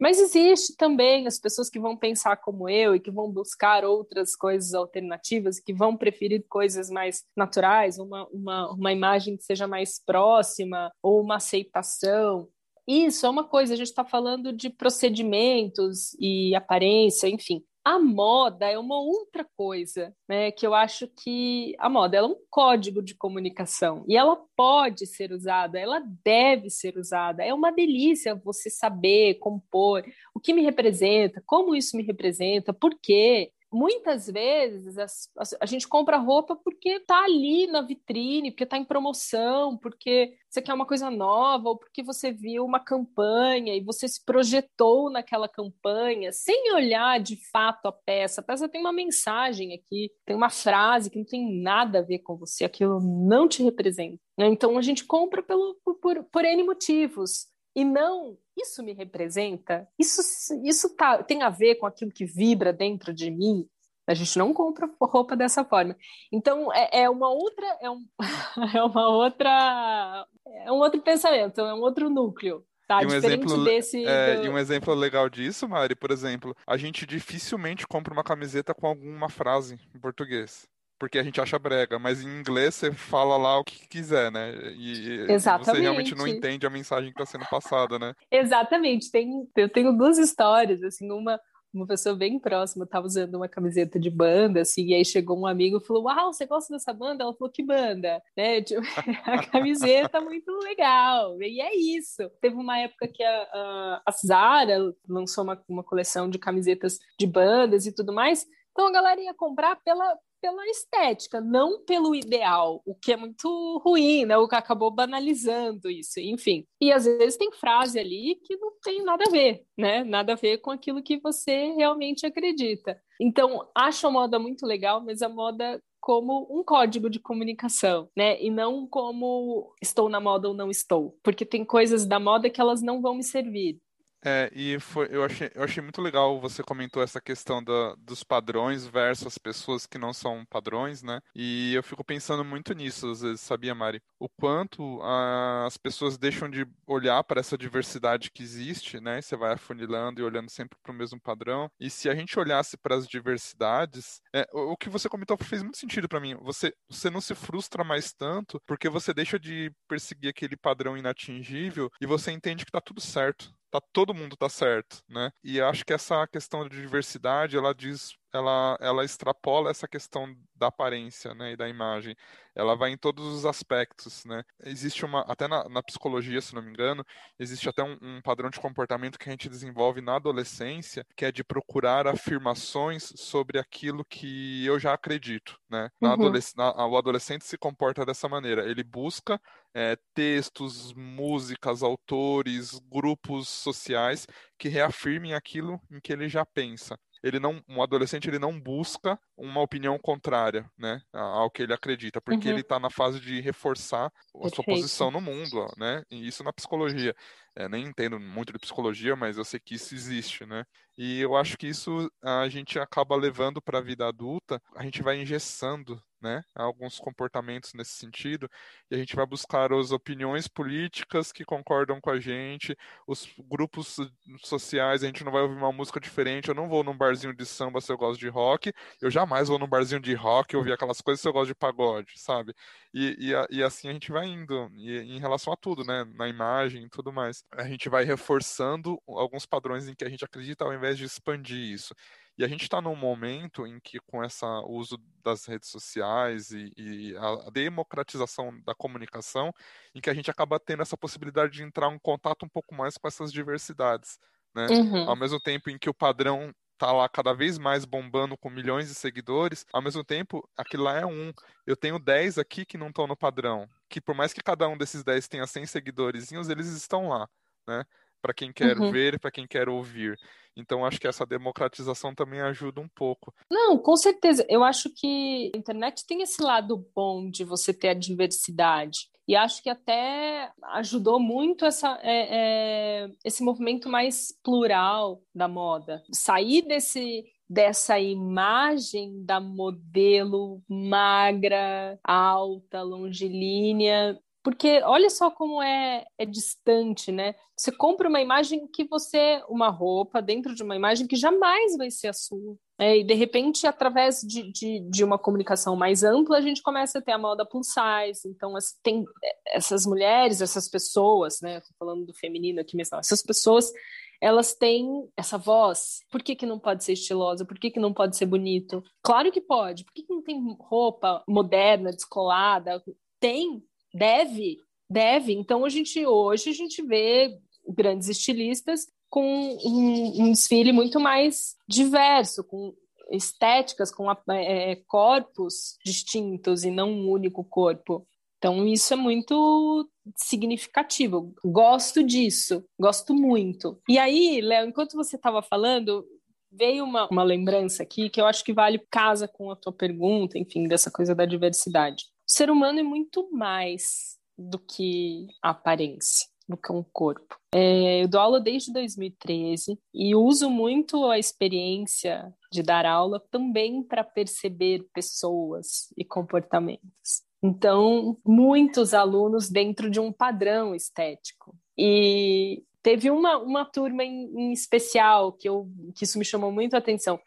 Mas existe também as pessoas que vão pensar como eu e que vão buscar outras coisas alternativas, que vão preferir coisas mais naturais, uma, uma, uma imagem que seja mais próxima, ou uma aceitação. Isso é uma coisa, a gente está falando de procedimentos e aparência, enfim. A moda é uma outra coisa, né? Que eu acho que a moda é um código de comunicação e ela pode ser usada, ela deve ser usada. É uma delícia você saber compor o que me representa, como isso me representa, por quê muitas vezes as, a gente compra roupa porque está ali na vitrine, porque está em promoção, porque você quer uma coisa nova, ou porque você viu uma campanha e você se projetou naquela campanha, sem olhar de fato a peça. A peça tem uma mensagem aqui, tem uma frase que não tem nada a ver com você, aquilo não te representa. Né? Então a gente compra pelo, por, por N motivos e não isso me representa, isso isso tá, tem a ver com aquilo que vibra dentro de mim. A gente não compra roupa dessa forma. Então é, é uma outra é, um, é uma outra é um outro pensamento, é um outro núcleo. Tá, e um exemplo, desse, é, do... E um exemplo legal disso, Mari, por exemplo, a gente dificilmente compra uma camiseta com alguma frase em português porque a gente acha brega, mas em inglês você fala lá o que quiser, né? E, Exatamente. você realmente não entende a mensagem que está sendo passada, né? Exatamente. Tem, eu tenho duas histórias, assim, uma uma pessoa bem próxima estava usando uma camiseta de banda, assim, e aí chegou um amigo e falou: Uau, você gosta dessa banda? Ela falou: Que banda? Né? Tipo, a camiseta é muito legal. E é isso. Teve uma época que a, a, a Zara lançou uma, uma coleção de camisetas de bandas e tudo mais. Então a galera ia comprar pela, pela estética, não pelo ideal, o que é muito ruim, né? O que acabou banalizando isso, enfim. E às vezes tem frase ali que não tem nada a ver, né? Nada a ver com aquilo que você realmente acredita. Então, acho a moda muito legal, mas a moda como um código de comunicação, né? E não como estou na moda ou não estou. Porque tem coisas da moda que elas não vão me servir. É, e foi, eu, achei, eu achei muito legal você comentou essa questão da, dos padrões versus as pessoas que não são padrões, né? E eu fico pensando muito nisso, às vezes, sabia, Mari? O quanto a, as pessoas deixam de olhar para essa diversidade que existe, né? Você vai afunilando e olhando sempre para o mesmo padrão. E se a gente olhasse para as diversidades, é, o, o, que você comentou fez muito sentido para mim. Você, você não se frustra mais tanto porque você deixa de perseguir aquele padrão inatingível e você entende que tá tudo certo tá todo mundo tá certo, né? E acho que essa questão de diversidade, ela diz ela, ela extrapola essa questão da aparência né, e da imagem. Ela vai em todos os aspectos. Né? Existe uma, até na, na psicologia, se não me engano, existe até um, um, padrão de comportamento que a gente desenvolve na adolescência, que é de procurar afirmações sobre aquilo que eu já acredito. Né? Na uhum. adolesc na, o adolescente se comporta dessa maneira. Ele busca é, textos, músicas, autores, grupos sociais que reafirmem aquilo em que ele já pensa ele não, um adolescente ele não busca uma opinião contrária, né, ao que ele acredita, porque uhum. ele está na fase de reforçar a Perfeito. sua posição no mundo, né, e isso na psicologia. É, nem entendo muito de psicologia, mas eu sei que isso existe, né? E eu acho que isso a gente acaba levando para a vida adulta, a gente vai engessando né, alguns comportamentos nesse sentido, e a gente vai buscar as opiniões políticas que concordam com a gente, os grupos sociais, a gente não vai ouvir uma música diferente, eu não vou num barzinho de samba se eu gosto de rock, eu jamais vou num barzinho de rock ouvir aquelas coisas se eu gosto de pagode, sabe? E, e, e assim a gente vai indo, e, em relação a tudo, né, na imagem e tudo mais. A gente vai reforçando alguns padrões em que a gente acredita ao invés de expandir isso. E a gente está num momento em que, com esse uso das redes sociais e, e, a democratização da comunicação, em que a gente acaba tendo essa possibilidade de entrar em contato um pouco mais com essas diversidades. né? Uhum. Ao mesmo tempo em que o padrão tá lá cada vez mais bombando com milhões de seguidores, ao mesmo tempo, aquilo lá é um. Eu tenho 10 aqui que não estão no padrão, que por mais que cada um desses 10 tenha 100 seguidores, eles estão lá, né? Para quem quer uhum. ver, para quem quer ouvir. Então, acho que essa democratização também ajuda um pouco. Não, com certeza. Eu acho que a internet tem esse lado bom de você ter a diversidade. E acho que até ajudou muito essa, é, é, esse movimento mais plural da moda. Sair desse, dessa imagem da modelo magra, alta, longilínea, porque olha só como é, é distante, né? Você compra uma imagem que você, uma roupa dentro de uma imagem que jamais vai ser a sua. É, e de repente, através de, de, de, uma comunicação mais ampla, a gente começa a ter a moda plus size. Então, tem essas mulheres, essas pessoas, né? Estou falando do feminino aqui mesmo, essas pessoas elas têm essa voz. Por que, que não pode ser estilosa? Por que, que não pode ser bonito? Claro que pode. Por que, que não tem roupa moderna, descolada? Tem, Deve, deve. Então a gente hoje a gente vê grandes estilistas com um, um desfile muito mais diverso, com estéticas, com é, corpos distintos e não um único corpo. Então isso é muito significativo. Gosto disso, gosto muito. E aí, Léo, enquanto você estava falando, veio uma, uma lembrança aqui que eu acho que vale casa com a tua pergunta, enfim, dessa coisa da diversidade. O ser humano é muito mais do que a aparência, do que um corpo. É, eu dou aula desde 2013 e uso muito a experiência de dar aula também para perceber pessoas e comportamentos. Então, muitos alunos dentro de um padrão estético. E teve uma, uma turma em, em especial que, eu, que isso me chamou muito a atenção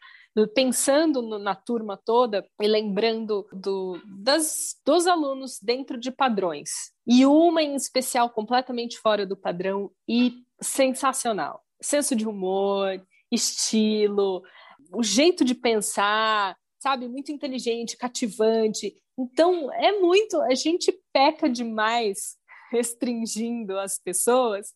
pensando no, na turma toda e lembrando do, das, dos alunos dentro de padrões. E uma em especial completamente fora do padrão e sensacional. Senso de humor, estilo, o jeito de pensar, sabe, muito inteligente, cativante. Então, é muito, a gente peca demais restringindo as pessoas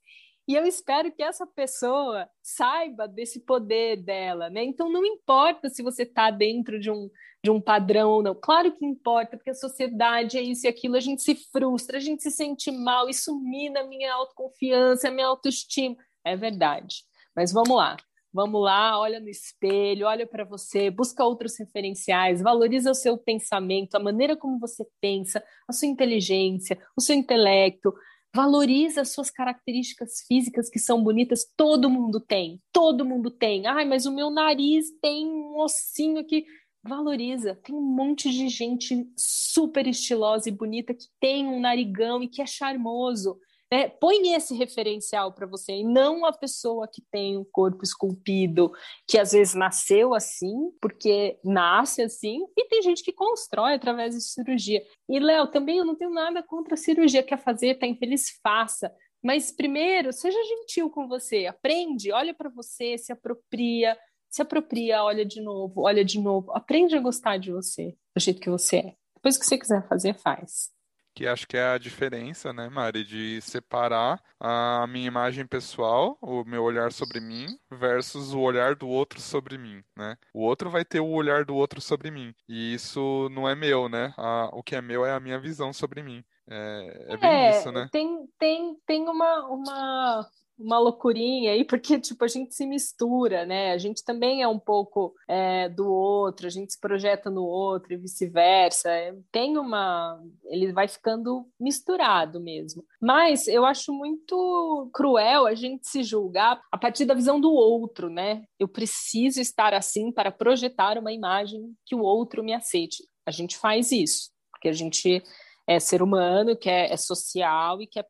e eu espero que essa pessoa saiba desse poder dela, né? Então não importa se você está dentro de um, de um padrão ou não. Claro que importa, porque a sociedade é isso e aquilo, a gente se frustra, a gente se sente mal, isso mina a minha autoconfiança, a minha autoestima. É verdade. Mas vamos lá. Vamos lá, olha no espelho, olha para você, busca outros referenciais, valoriza o seu pensamento, a maneira como você pensa, a sua inteligência, o seu intelecto, Valoriza as suas características físicas que são bonitas. Todo mundo tem. Todo mundo tem. Ai, mas o meu nariz tem um ossinho aqui. Valoriza. Tem um monte de gente super estilosa e bonita que tem um narigão e que é charmoso. Né? Põe esse referencial para você e não a pessoa que tem um corpo esculpido, que às vezes nasceu assim, porque nasce assim, e tem gente que constrói através de cirurgia. E, Léo, também eu não tenho nada contra a cirurgia, quer fazer, tá infeliz, faça. Mas primeiro, seja gentil com você, aprende, olha para você, se apropria, se apropria, olha de novo, olha de novo, aprende a gostar de você, do jeito que você é. Depois que você quiser fazer, faz que acho que é a diferença, né, Mari, de separar a minha imagem pessoal, o meu olhar sobre mim, versus o olhar do outro sobre mim, né? O outro vai ter o olhar do outro sobre mim, e isso não é meu, né? A, o que é meu é a minha visão sobre mim. É, é bem é, isso, né? Tem, tem, tem uma, uma, uma loucurinha aí, porque, tipo, a gente se mistura, né? A gente também é um pouco é, do outro, a gente se projeta no outro e vice-versa. Tem uma... Ele vai ficando misturado mesmo. Mas eu acho muito cruel a gente se julgar a partir da visão do outro, né? Eu preciso estar assim para projetar uma imagem que o outro me aceite. A gente faz isso, porque a gente é ser humano, quer, é social e quer,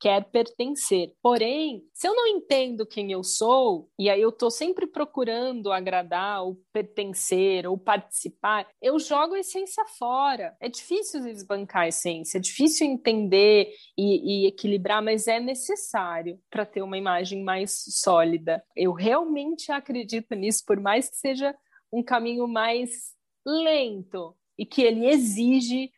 quer pertencer. Porém, se eu não entendo quem eu sou, e aí eu estou sempre procurando agradar ou pertencer ou participar, eu jogo a essência fora. É difícil desbancar a essência, é difícil entender e, e equilibrar, mas é necessário para ter uma imagem mais sólida. Eu realmente acredito nisso, por mais que seja um caminho mais lento e que ele exige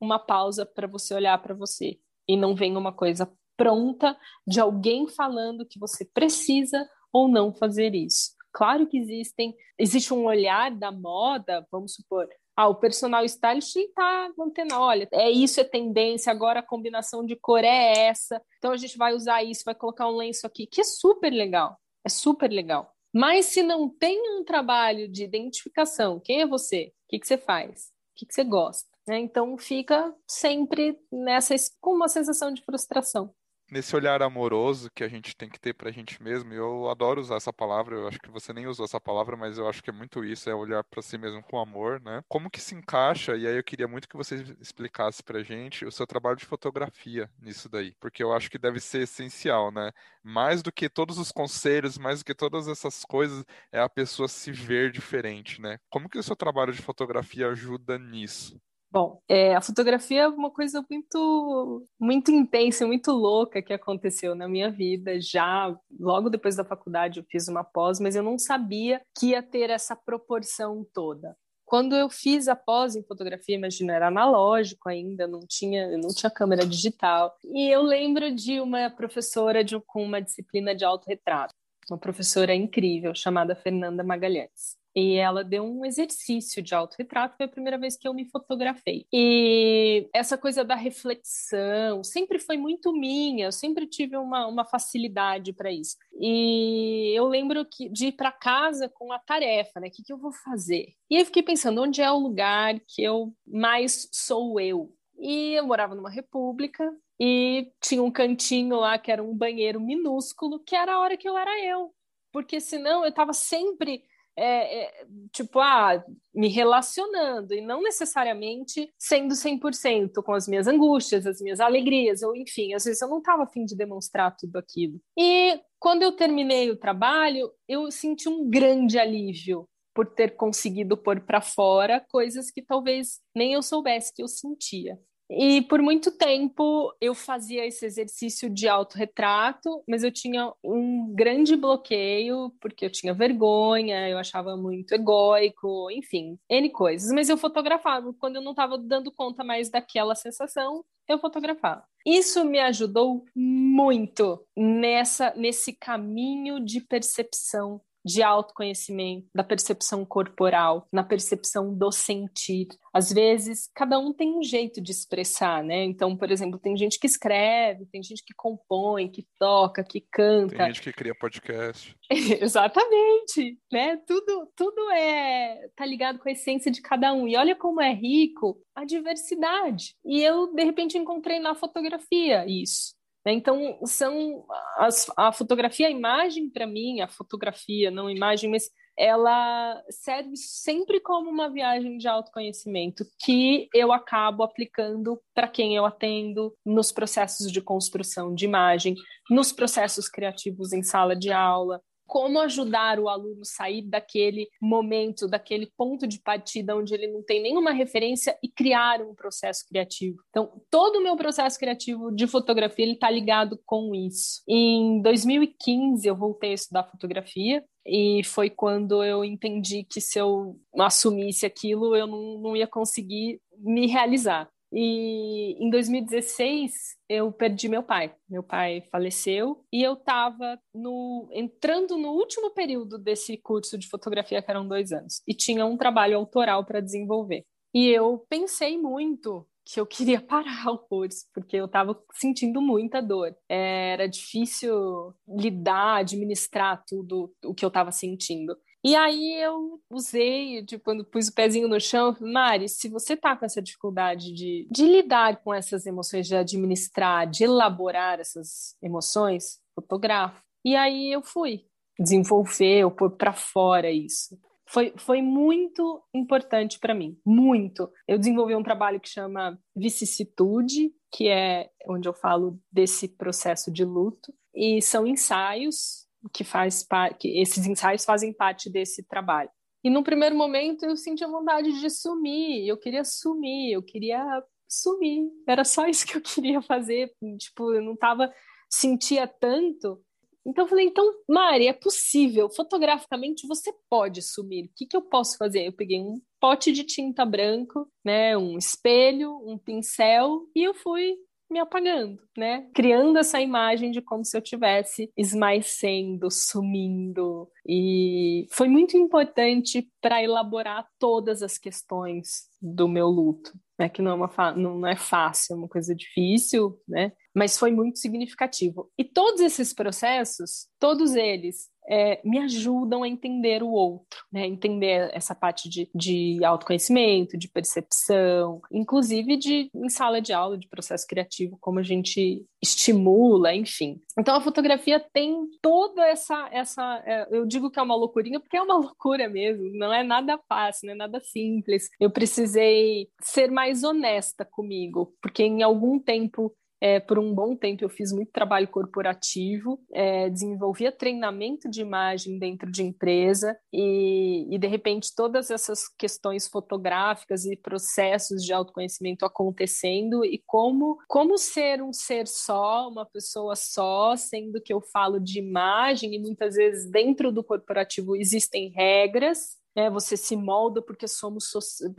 uma pausa para você olhar para você e não vem uma coisa pronta de alguém falando que você precisa ou não fazer isso. Claro que existem, existe um olhar da moda, vamos supor, ah, o personal stylist está mantendo, olha, é isso, é tendência, agora a combinação de cor é essa, então a gente vai usar isso, vai colocar um lenço aqui, que é super legal, é super legal. Mas se não tem um trabalho de identificação, quem é você? O que, que você faz? O que, que você gosta? Né? Então fica sempre nessa com uma sensação de frustração nesse olhar amoroso que a gente tem que ter pra gente mesmo. Eu adoro usar essa palavra, eu acho que você nem usou essa palavra, mas eu acho que é muito isso, é olhar para si mesmo com amor, né? Como que se encaixa, e aí eu queria muito que você explicasse pra gente o seu trabalho de fotografia nisso daí, porque eu acho que deve ser essencial, né? Mais do que todos os conselhos, mais do que todas essas coisas, é a pessoa se ver diferente, né? Como que o seu trabalho de fotografia ajuda nisso? Bom, é, a fotografia é uma coisa muito, muito intensa, muito louca que aconteceu na minha vida. Já logo depois da faculdade eu fiz uma pós, mas eu não sabia que ia ter essa proporção toda. Quando eu fiz a pós em fotografia, imagina, era analógico ainda, não tinha, não tinha câmera digital. E eu lembro de uma professora de, com uma disciplina de autorretrato, uma professora incrível chamada Fernanda Magalhães e ela deu um exercício de autorretrato, foi a primeira vez que eu me fotografei. E essa coisa da reflexão sempre foi muito minha, eu sempre tive uma, uma facilidade para isso. E eu lembro que, de ir para casa com a tarefa, né? O que, que eu vou fazer? E eu fiquei pensando, onde é o lugar que eu mais sou eu? E eu morava numa república, e tinha um cantinho lá que era um banheiro minúsculo, que era a hora que eu era eu. Porque senão eu estava sempre é, é, tipo, ah, me relacionando e não necessariamente sendo 100% com as minhas angústias, as minhas alegrias, ou enfim, às vezes eu não estava afim de demonstrar tudo aquilo. E quando eu terminei o trabalho, eu senti um grande alívio por ter conseguido pôr para fora coisas que talvez nem eu soubesse que eu sentia. E por muito tempo eu fazia esse exercício de autorretrato, mas eu tinha um grande bloqueio, porque eu tinha vergonha, eu achava muito egóico, enfim, N coisas. Mas eu fotografava. Quando eu não estava dando conta mais daquela sensação, eu fotografava. Isso me ajudou muito nessa nesse caminho de percepção de autoconhecimento, da percepção corporal, na percepção do sentir. Às vezes, cada um tem um jeito de expressar, né? Então, por exemplo, tem gente que escreve, tem gente que compõe, que toca, que canta. Tem gente que cria podcast. Exatamente, né? Tudo, tudo é tá ligado com a essência de cada um. E olha como é rico a diversidade. E eu de repente encontrei na fotografia isso. Né? Então, são as, a fotografia, a imagem para mim, a fotografia, não imagem, mas ela serve sempre como uma viagem de autoconhecimento que eu acabo aplicando para quem eu atendo nos processos de construção de imagem, nos processos criativos em sala de aula, como ajudar o aluno sair daquele momento, daquele ponto de partida onde ele não tem nenhuma referência e criar um processo criativo. Então, todo o meu processo criativo de fotografia ele está ligado com isso. Em 2015 eu voltei a estudar fotografia e foi quando eu entendi que se eu assumisse aquilo eu não, não ia conseguir me realizar. E em 2016 eu perdi meu pai. Meu pai faleceu e eu estava no, entrando no último período desse curso de fotografia, que eram dois anos, e tinha um trabalho autoral para desenvolver. E eu pensei muito que eu queria parar o curso, porque eu estava sentindo muita dor. Era difícil lidar, administrar tudo o que eu estava sentindo. E aí eu usei, tipo, quando pus o pezinho no chão, Mari, se você tá com essa dificuldade de, de lidar com essas emoções, de administrar, de elaborar essas emoções, fotografa. E aí eu fui desenvolver, eu pôr para fora isso. Foi, foi muito importante para mim, muito. Eu desenvolvi um trabalho que chama Vicissitude, que é onde eu falo desse processo de luto, e são ensaios que faz parte, esses ensaios fazem parte desse trabalho. E no primeiro momento eu sentia vontade de sumir, eu queria sumir, eu queria sumir. Era só isso que eu queria fazer, tipo, eu não tava sentia tanto. Então eu falei, então, Mari, é possível, fotograficamente você pode sumir. O que que eu posso fazer? Eu peguei um pote de tinta branco, né, um espelho, um pincel e eu fui me apagando, né? Criando essa imagem de como se eu tivesse esmaecendo, sumindo. E foi muito importante para elaborar todas as questões do meu luto, né? Que não é, uma não é fácil, é uma coisa difícil, né? Mas foi muito significativo. E todos esses processos, todos eles é, me ajudam a entender o outro, né? entender essa parte de, de autoconhecimento, de percepção, inclusive de em sala de aula, de processo criativo, como a gente estimula, enfim. Então a fotografia tem toda essa, essa é, eu digo que é uma loucurinha porque é uma loucura mesmo, não é nada fácil, não é nada simples. Eu precisei ser mais honesta comigo, porque em algum tempo é, por um bom tempo eu fiz muito trabalho corporativo, é, desenvolvia treinamento de imagem dentro de empresa e, e, de repente todas essas questões fotográficas e processos de autoconhecimento acontecendo e como como ser um ser só, uma pessoa só, sendo que eu falo de imagem e muitas vezes dentro do corporativo existem regras né? Você se molda porque somos,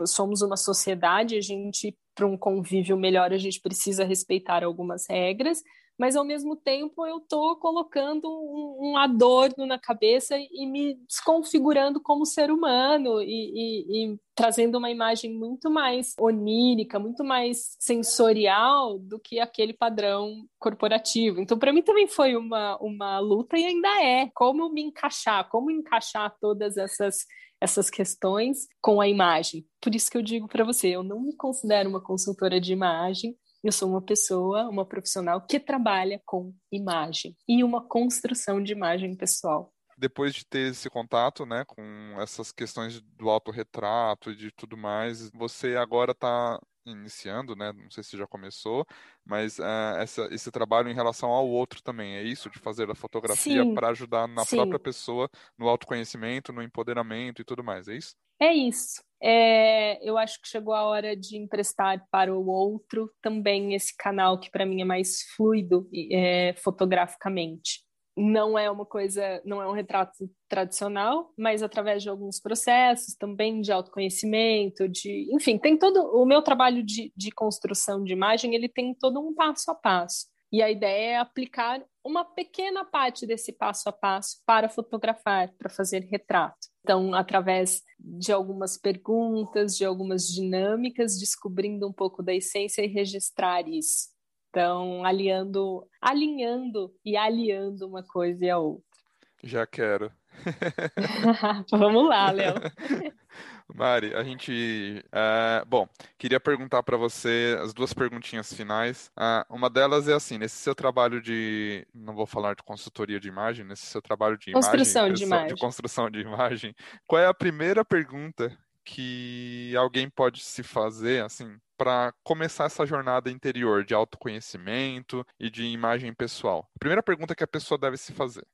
somos uma sociedade, a gente, para um convívio melhor, a gente precisa respeitar algumas regras, mas ao mesmo tempo eu estou colocando um, um, adorno na cabeça e me desconfigurando como ser humano e, e, e, trazendo uma imagem muito mais onírica, muito mais sensorial do que aquele padrão corporativo. Então, para mim também foi uma, uma luta e ainda é como me encaixar, como encaixar todas essas essas questões com a imagem. Por isso que eu digo para você, eu não me considero uma consultora de imagem, eu sou uma pessoa, uma profissional que trabalha com imagem e uma construção de imagem pessoal. Depois de ter esse contato, né, com essas questões do autorretrato e de tudo mais, você agora está iniciando, né? Não sei se já começou, mas uh, essa, esse trabalho em relação ao outro também é isso de fazer a fotografia para ajudar na sim. própria pessoa no autoconhecimento, no empoderamento e tudo mais, é isso? É isso. É, eu acho que chegou a hora de emprestar para o outro também esse canal que para mim é mais fluido é, fotograficamente não é uma coisa, não é um retrato tradicional, mas através de alguns processos também de autoconhecimento, de, enfim, tem todo o meu trabalho de, de construção de imagem, ele tem todo um passo a passo. E a ideia é aplicar uma pequena parte desse passo a passo para fotografar, para fazer retrato. Então, através de algumas perguntas, de algumas dinâmicas, descobrindo um pouco da essência e registrar isso. Então, aliando, alinhando e aliando uma coisa e a outra. Já quero. Vamos lá, Léo. Mari, a gente. Uh, bom, queria perguntar para você as duas perguntinhas finais. Uh, uma delas é assim: nesse seu trabalho de. Não vou falar de consultoria de imagem, nesse seu trabalho de construção imagem. De, imagem. de construção de imagem. Qual é a primeira pergunta que alguém pode se fazer, assim, para começar essa jornada interior de autoconhecimento e de imagem pessoal? A primeira pergunta que a pessoa deve se fazer.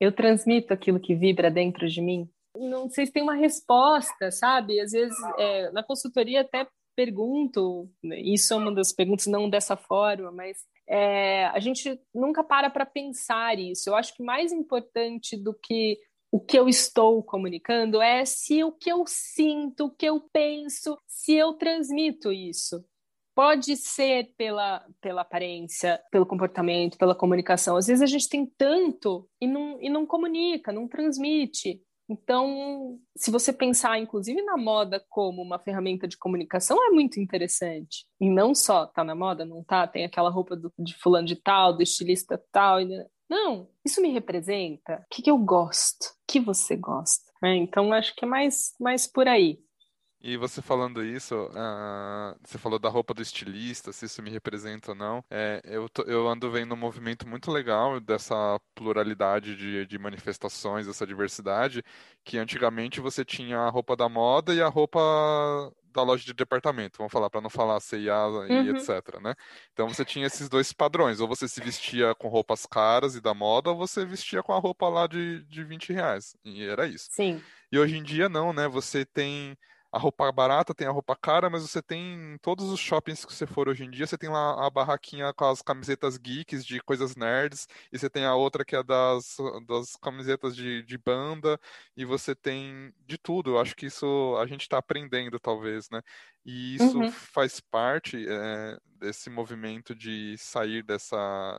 Eu transmito aquilo que vibra dentro de mim? Não sei se tem uma resposta, sabe? Às vezes, é, na consultoria até pergunto, né, isso é uma das perguntas, não dessa forma, mas é, a gente nunca para para pensar isso. Eu acho que mais importante do que o que eu estou comunicando é se o que eu sinto, o que eu penso, se eu transmito isso. Pode ser pela, pela aparência, pelo comportamento, pela comunicação. Às vezes a gente tem tanto e não, e não comunica, não transmite. Então, se você pensar, inclusive, na moda como uma ferramenta de comunicação, é muito interessante. E não só tá na moda, não tá? Tem aquela roupa do, de fulano de tal, do estilista tal. Não, isso me representa. O que, que eu gosto? O que você gosta? É, então, acho que é mais, mais por aí. E você falando isso, uh, você falou da roupa do estilista, se isso me representa ou não. É, eu, tô, eu ando vendo um movimento muito legal dessa pluralidade de, de manifestações, essa diversidade, que antigamente você tinha a roupa da moda e a roupa da loja de departamento, vamos falar, para não falar CIA e uhum. etc, né? Então você tinha esses dois padrões, ou você se vestia com roupas caras e da moda, ou você vestia com a roupa lá de, de 20 reais, e era isso. Sim. E hoje em dia não, né? Você tem a roupa barata, tem a roupa cara, mas você tem em todos os shoppings que você for hoje em dia, você tem lá a barraquinha com as camisetas geeks de coisas nerds, e você tem a outra que é das, das camisetas de, de banda, e você tem de tudo. Eu acho que isso a gente está aprendendo, talvez, né? E isso Uhum. faz parte é, desse movimento de sair dessa,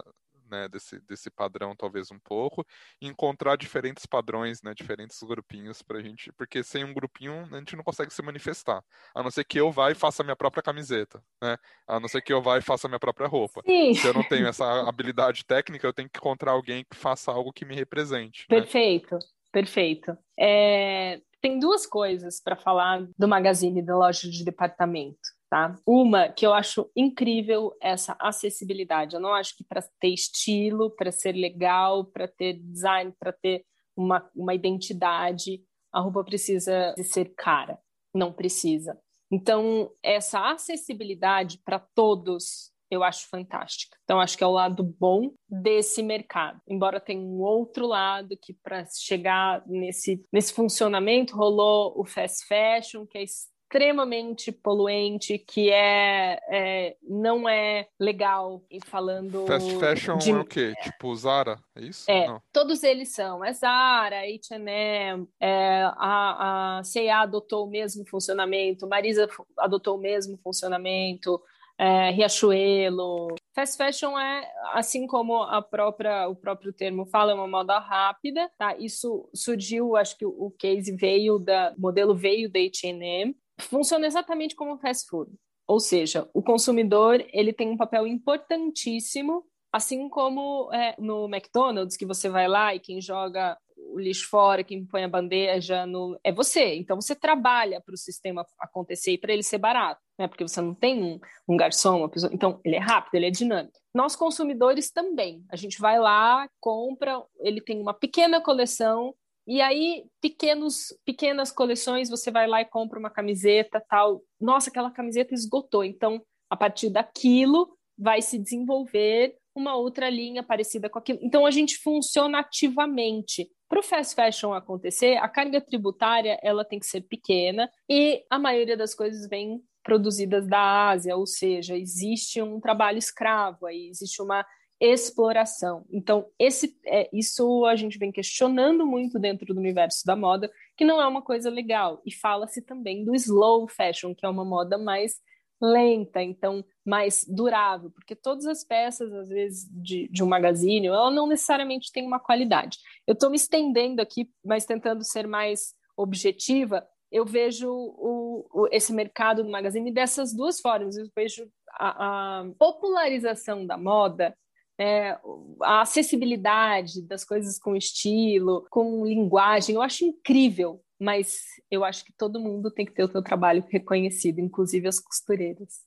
né, desse, desse padrão talvez um pouco, e encontrar diferentes padrões, né, diferentes grupinhos pra gente, porque sem um grupinho a gente não consegue se manifestar, a não ser que eu vá e faça a minha própria camiseta, né, a não ser que eu vá e faça a minha própria roupa. Sim. Se eu não tenho essa habilidade técnica, eu tenho que encontrar alguém que faça algo que me represente, né? Perfeito, perfeito. É, tem duas coisas para falar do Magazine da loja de departamento, tá? Uma que eu acho incrível essa acessibilidade. Eu não acho que para ter estilo, para ser legal, para ter design, para ter uma, uma identidade, a roupa precisa de ser cara. Não precisa. Então, essa acessibilidade para todos eu acho fantástica. Então, acho que é o lado bom desse mercado. Embora tenha um outro lado que, para chegar nesse, nesse funcionamento, rolou o fast fashion, que é extremamente poluente, que é, é, não é legal e falando Fast fashion de... é o quê? Tipo Zara, é isso? É, Não. todos eles são. É Zara, H&M, é, a, a C&A adotou o mesmo funcionamento, Marisa adotou o mesmo funcionamento, é, Riachuelo. Fast fashion é, assim como a própria, o próprio termo fala, é uma moda rápida. Tá? Isso surgiu, acho que o case veio da, o modelo veio da H&M. Funciona exatamente como fast food. Ou seja, o consumidor ele tem um papel importantíssimo, assim como é, no McDonald's, que você vai lá e quem joga o lixo fora, quem põe a bandeja no... é você. Então você trabalha para o sistema acontecer e para ele ser barato, né? Porque você não tem um, um garçom, uma pessoa. Então ele é rápido, ele é dinâmico. Nós consumidores também. A gente vai lá, compra, ele tem uma pequena coleção e aí pequenos, pequenas coleções você vai lá e compra uma camiseta tal. Nossa, aquela camiseta esgotou. Então a partir daquilo vai se desenvolver uma outra linha parecida com aquilo. Então a gente funciona ativamente. Para o fast fashion acontecer, a carga tributária ela tem que ser pequena e a maioria das coisas vem produzidas da Ásia, ou seja, existe um trabalho escravo aí, existe uma exploração. Então, esse, é, isso a gente vem questionando muito dentro do universo da moda, que não é uma coisa legal. E fala-se também do slow fashion, que é uma moda mais lenta, então mais durável, porque todas as peças, às vezes, de, de um magazine, ela não necessariamente tem uma qualidade. Eu estou me estendendo aqui, mas tentando ser mais objetiva, eu vejo o, o, esse mercado do magazine dessas duas formas. Eu vejo a, a popularização da moda, é, a acessibilidade das coisas com estilo, com linguagem, eu acho incrível, mas eu acho que todo mundo tem que ter o seu trabalho reconhecido, inclusive as costureiras.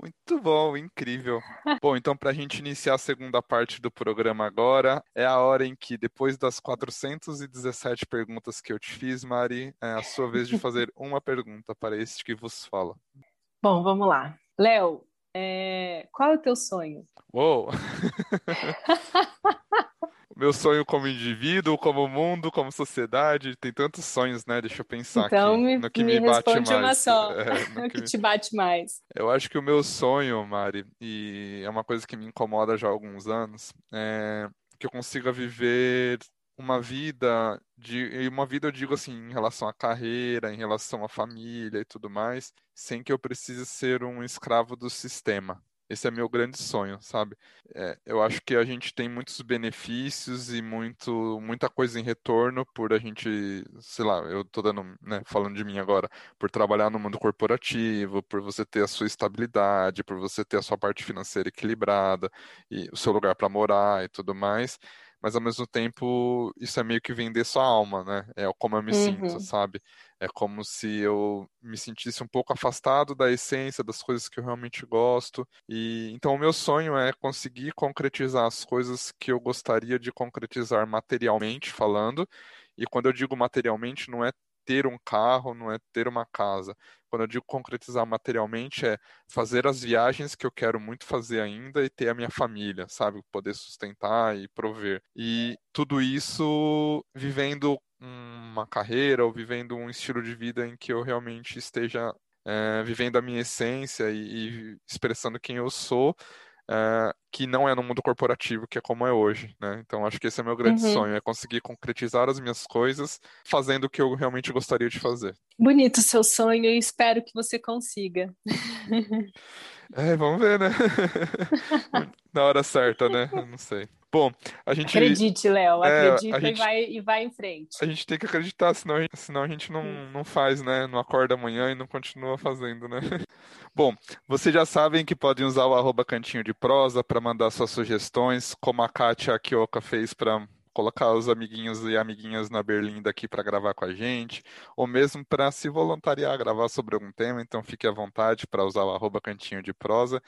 Muito bom, incrível. Bom, então para a gente iniciar a segunda parte do programa agora, é a hora em que, depois das 417 perguntas que eu te fiz, Mari, é a sua vez de fazer uma pergunta para este que vos fala. Bom, vamos lá. Léo, é... qual é o teu sonho? Uou! Meu sonho como indivíduo, como mundo, como sociedade, tem tantos sonhos, né? Deixa eu pensar então, aqui me, no que me, me, bate responde mais. uma só. É, o que, que me... te bate mais? Eu acho que o meu sonho, Mari, e é uma coisa que me incomoda já há alguns anos, é que eu consiga viver uma vida de uma vida eu digo assim em relação à carreira, em relação à família e tudo mais, sem que eu precise ser um escravo do sistema. Esse é meu grande sonho, sabe? É, eu acho que a gente tem muitos benefícios e muito, muita coisa em retorno por a gente, sei lá, eu tô dando, né, falando de mim agora, por trabalhar no mundo corporativo, por você ter a sua estabilidade, por você ter a sua parte financeira equilibrada e o seu lugar para morar e tudo mais mas ao mesmo tempo isso é meio que vender sua alma, né? É como eu me uhum. sinto, sabe? É como se eu me sentisse um pouco afastado da essência das coisas que eu realmente gosto. E então o meu sonho é conseguir concretizar as coisas que eu gostaria de concretizar materialmente falando. E quando eu digo materialmente, não é ter um carro, não é ter uma casa. Quando eu digo concretizar materialmente, é fazer as viagens que eu quero muito fazer ainda e ter a minha família, sabe? Poder sustentar e prover. E tudo isso vivendo uma carreira ou vivendo um estilo de vida em que eu realmente esteja é, vivendo a minha essência e, e expressando quem eu sou, é, que não é no mundo corporativo, que é como é hoje, né? Então acho que esse é meu grande uhum. sonho, é conseguir concretizar as minhas coisas fazendo o que eu realmente gostaria de fazer. Bonito o seu sonho e espero que você consiga. É, vamos ver, né? Na hora certa, né? Eu não sei. Bom, a gente. Acredite, Léo, é, acredita gente... e, vai, e vai em frente. A gente tem que acreditar, senão a gente, senão a gente não, não faz, né? Não acorda amanhã e não continua fazendo, né? Bom, vocês já sabem que podem usar o arroba cantinho de prosa para mandar suas sugestões, como a Kátia Akioka fez para colocar os amiguinhos e amiguinhas na Berlinda aqui para gravar com a gente, ou mesmo para se voluntariar a gravar sobre algum tema, então fique à vontade para usar o arroba cantinho de prosa.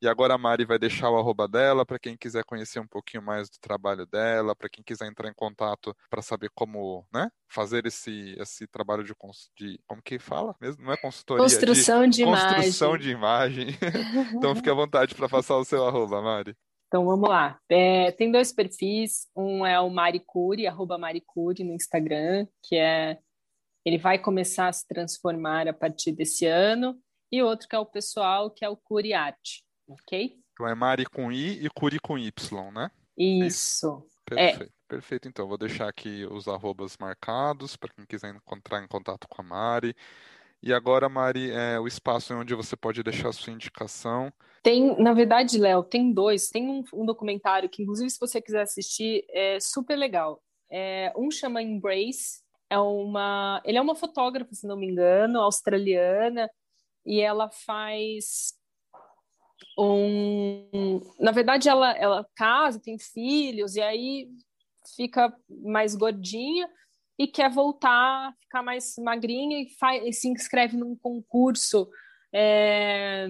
E agora a Mari vai deixar o arroba dela para quem quiser conhecer um pouquinho mais do trabalho dela, para quem quiser entrar em contato para saber como, né, fazer esse esse trabalho de, de como que fala mesmo, não é consultoria, construção de, de construção imagem. de imagem. então fique à vontade para passar o seu arroba, Mari. Então vamos lá. É, tem dois perfis. Um é o Maricuri, arroba Maricuri no Instagram, que é ele vai começar a se transformar a partir desse ano, e outro que é o pessoal, que é o Curi Arte, ok? Então é Mari com I e Curi com Y, né? Isso. Perfeito. É. Perfeito, então vou deixar aqui os arrobas marcados para quem quiser encontrar em contato com a Mari. E agora, Mari, é o espaço onde você pode deixar a sua indicação. Tem, na verdade, Léo, tem dois. Tem um, um, documentário que, inclusive, se você quiser assistir, é super legal. É, um chama Embrace. É uma, ele é uma fotógrafa, se não me engano, australiana, e ela faz um. Na verdade, ela, ela casa, tem filhos, e aí fica mais gordinha e quer voltar, ficar mais magrinha e, faz, e se inscreve num concurso. É...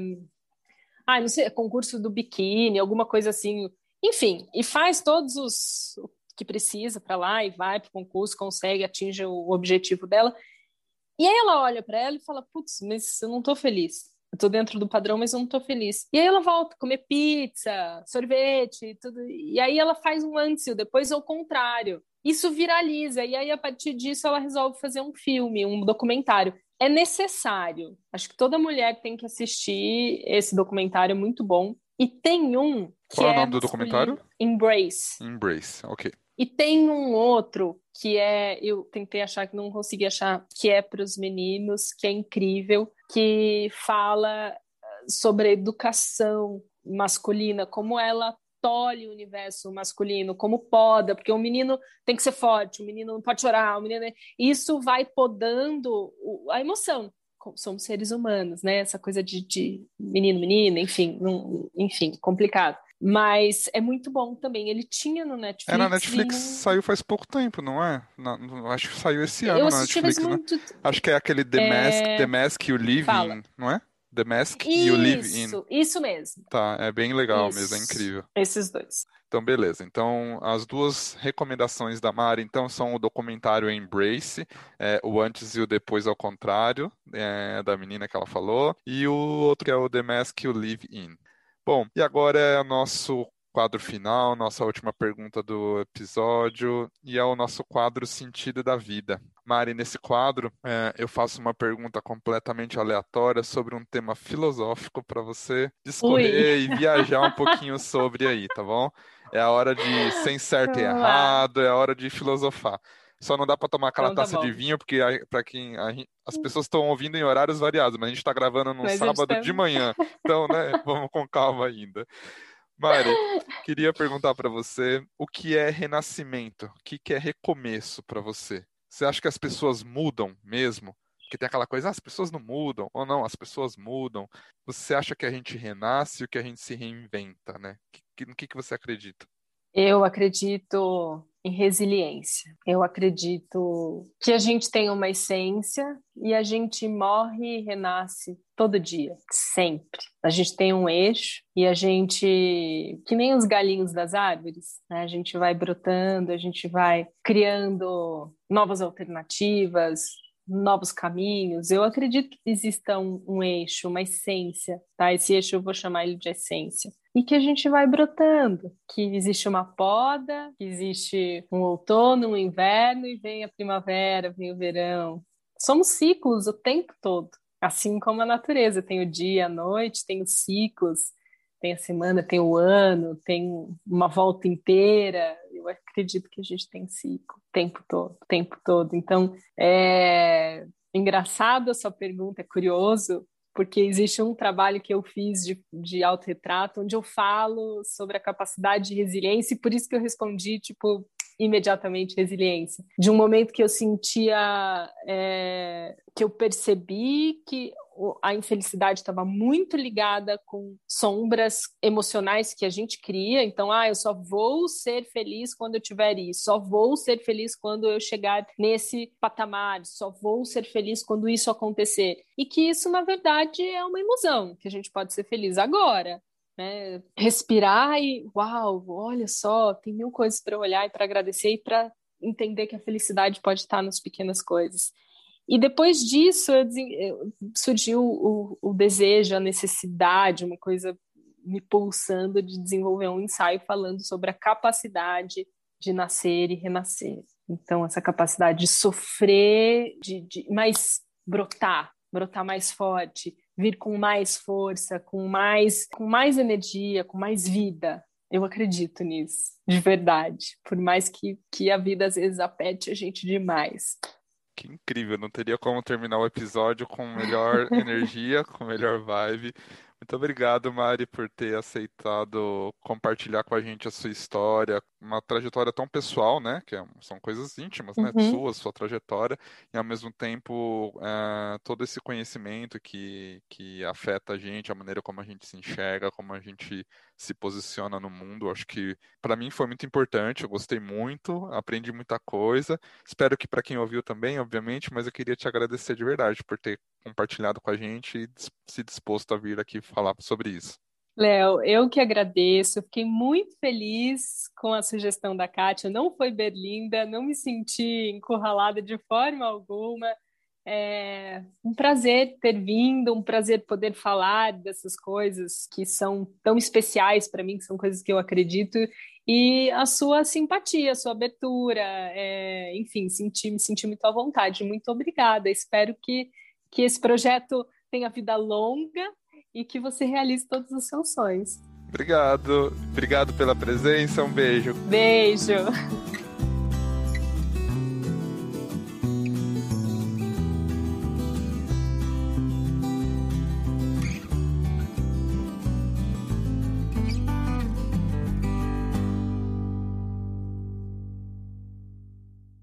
Ah, não sei, concurso do biquíni, alguma coisa assim. Enfim, e faz todos os que precisa para lá e vai para o concurso, consegue, atinge o objetivo dela. E aí ela olha para ela e fala: Putz, mas eu não estou feliz. Eu estou dentro do padrão, mas eu não estou feliz. E aí ela volta a comer pizza, sorvete, tudo. E aí ela faz um antes e depois é o contrário isso viraliza. E aí, a partir disso, ela resolve fazer um filme, um documentário. É necessário. Acho que toda mulher tem que assistir esse documentário, é muito bom. E tem um. Qual é o nome do documentário? Embrace. Embrace, ok. E tem um outro que é, eu tentei achar que não consegui achar, que é para os meninos, que é incrível, que fala sobre a educação masculina, como ela tolhe o universo masculino, como poda, porque o menino tem que ser forte, o menino não pode chorar, o menino... Isso vai podando a emoção. Somos seres humanos, né? Essa coisa de, de menino, menina, enfim, enfim, complicado. Mas é muito bom também. Ele tinha no Netflix. É, na Netflix saiu faz pouco tempo, não é? Na, acho que saiu esse ano na Netflix, né? Muito... Acho que é aquele The é... Mask, The Mask e o Living, Fala. não é? The Mask isso, e o Live In. Isso, isso mesmo. Tá, é bem legal isso. mesmo, é incrível. Esses dois. Então, beleza. Então, as duas recomendações da Mari, então, são o documentário Embrace, é, o antes e o depois ao contrário, é, da menina que ela falou, e o outro que é o The Mask e o Live In. Bom, e agora é o nosso quadro final, nossa última pergunta do episódio, e é o nosso quadro Sentido da Vida. Mari, nesse quadro, é, eu faço uma pergunta completamente aleatória sobre um tema filosófico para você discorrer e viajar um pouquinho sobre aí, tá bom? É a hora de sem certo e errado, é a hora de filosofar. Só não dá para tomar aquela então, tá taça bom. de vinho, porque para quem a, as pessoas estão ouvindo em horários variados, mas a gente está gravando no mas sábado tá... de manhã. Então, né, vamos com calma ainda. Mari, queria perguntar para você o que é renascimento, o que é recomeço para você? Você acha que as pessoas mudam mesmo? Porque tem aquela coisa, ah, as pessoas não mudam, ou não, as pessoas mudam. Você acha que a gente renasce ou que a gente se reinventa, né? No que, que você acredita? Eu acredito em resiliência. Eu acredito que a gente tem uma essência e a gente morre e renasce todo dia, sempre. A gente tem um eixo e a gente, que nem os galinhos das árvores, né? a gente vai brotando, a gente vai criando novas alternativas, novos caminhos. Eu acredito que exista um, um, eixo, uma essência, tá? Esse eixo eu vou chamar ele de essência. E que a gente vai brotando, que existe uma poda, que existe um outono, um inverno e vem a primavera, vem o verão. Somos ciclos o tempo todo, assim como a natureza tem o dia, a noite, tem os ciclos tem a semana, tem o ano, tem uma volta inteira. Eu acredito que a gente tem ciclo o tempo todo, o tempo todo. Então, é engraçado a sua pergunta, é curioso, porque existe um trabalho que eu fiz de, de autorretrato, onde eu falo sobre a capacidade de resiliência, e por isso que eu respondi, tipo, imediatamente resiliência. De um momento que eu sentia, é, que eu percebi que a infelicidade estava muito ligada com sombras emocionais que a gente cria. Então, ah, eu só vou ser feliz quando eu tiver isso, só vou ser feliz quando eu chegar nesse patamar, só vou ser feliz quando isso acontecer. E que isso, na verdade, é uma ilusão, que a gente pode ser feliz agora. Né? Respirar e, uau, olha só, tem mil coisas para olhar e para agradecer e para entender que a felicidade pode estar nas pequenas coisas. E depois disso surgiu o, o, desejo, a necessidade, uma coisa me pulsando de desenvolver um ensaio falando sobre a capacidade de nascer e renascer. Então, essa capacidade de sofrer, de, de mais brotar, brotar mais forte, vir com mais força, com mais, com mais energia, com mais vida. Eu acredito nisso, de verdade. Por mais que, que a vida às vezes apete a gente demais. Que incrível, não teria como terminar o episódio com melhor energia, com melhor vibe. Muito obrigado, Mari, por ter aceitado compartilhar com a gente a sua história, uma trajetória tão pessoal, né? Que é são coisas íntimas, né? Uhum. Sua, sua trajetória, e ao mesmo tempo é, todo esse conhecimento que, que afeta a gente, a maneira como a gente se enxerga, como a gente se posiciona no mundo. Acho que para mim foi muito importante, eu gostei muito, aprendi muita coisa. Espero que para quem ouviu também, obviamente, mas eu queria te agradecer de verdade por ter compartilhado com a gente e se disposto a vir aqui falar sobre isso. Léo, eu que agradeço, fiquei muito feliz com a sugestão da Kátia, não foi berlinda, não me senti encurralada de forma alguma. É um prazer ter vindo, um prazer poder falar dessas coisas que são tão especiais para mim, que são coisas que eu acredito, e a sua simpatia, a sua abertura, é, enfim, senti, me senti muito à vontade. Muito obrigada. Espero que, que esse projeto tenha vida longa e que você realize todos os seus sonhos. Obrigado. Obrigado pela presença. Um beijo. Beijo.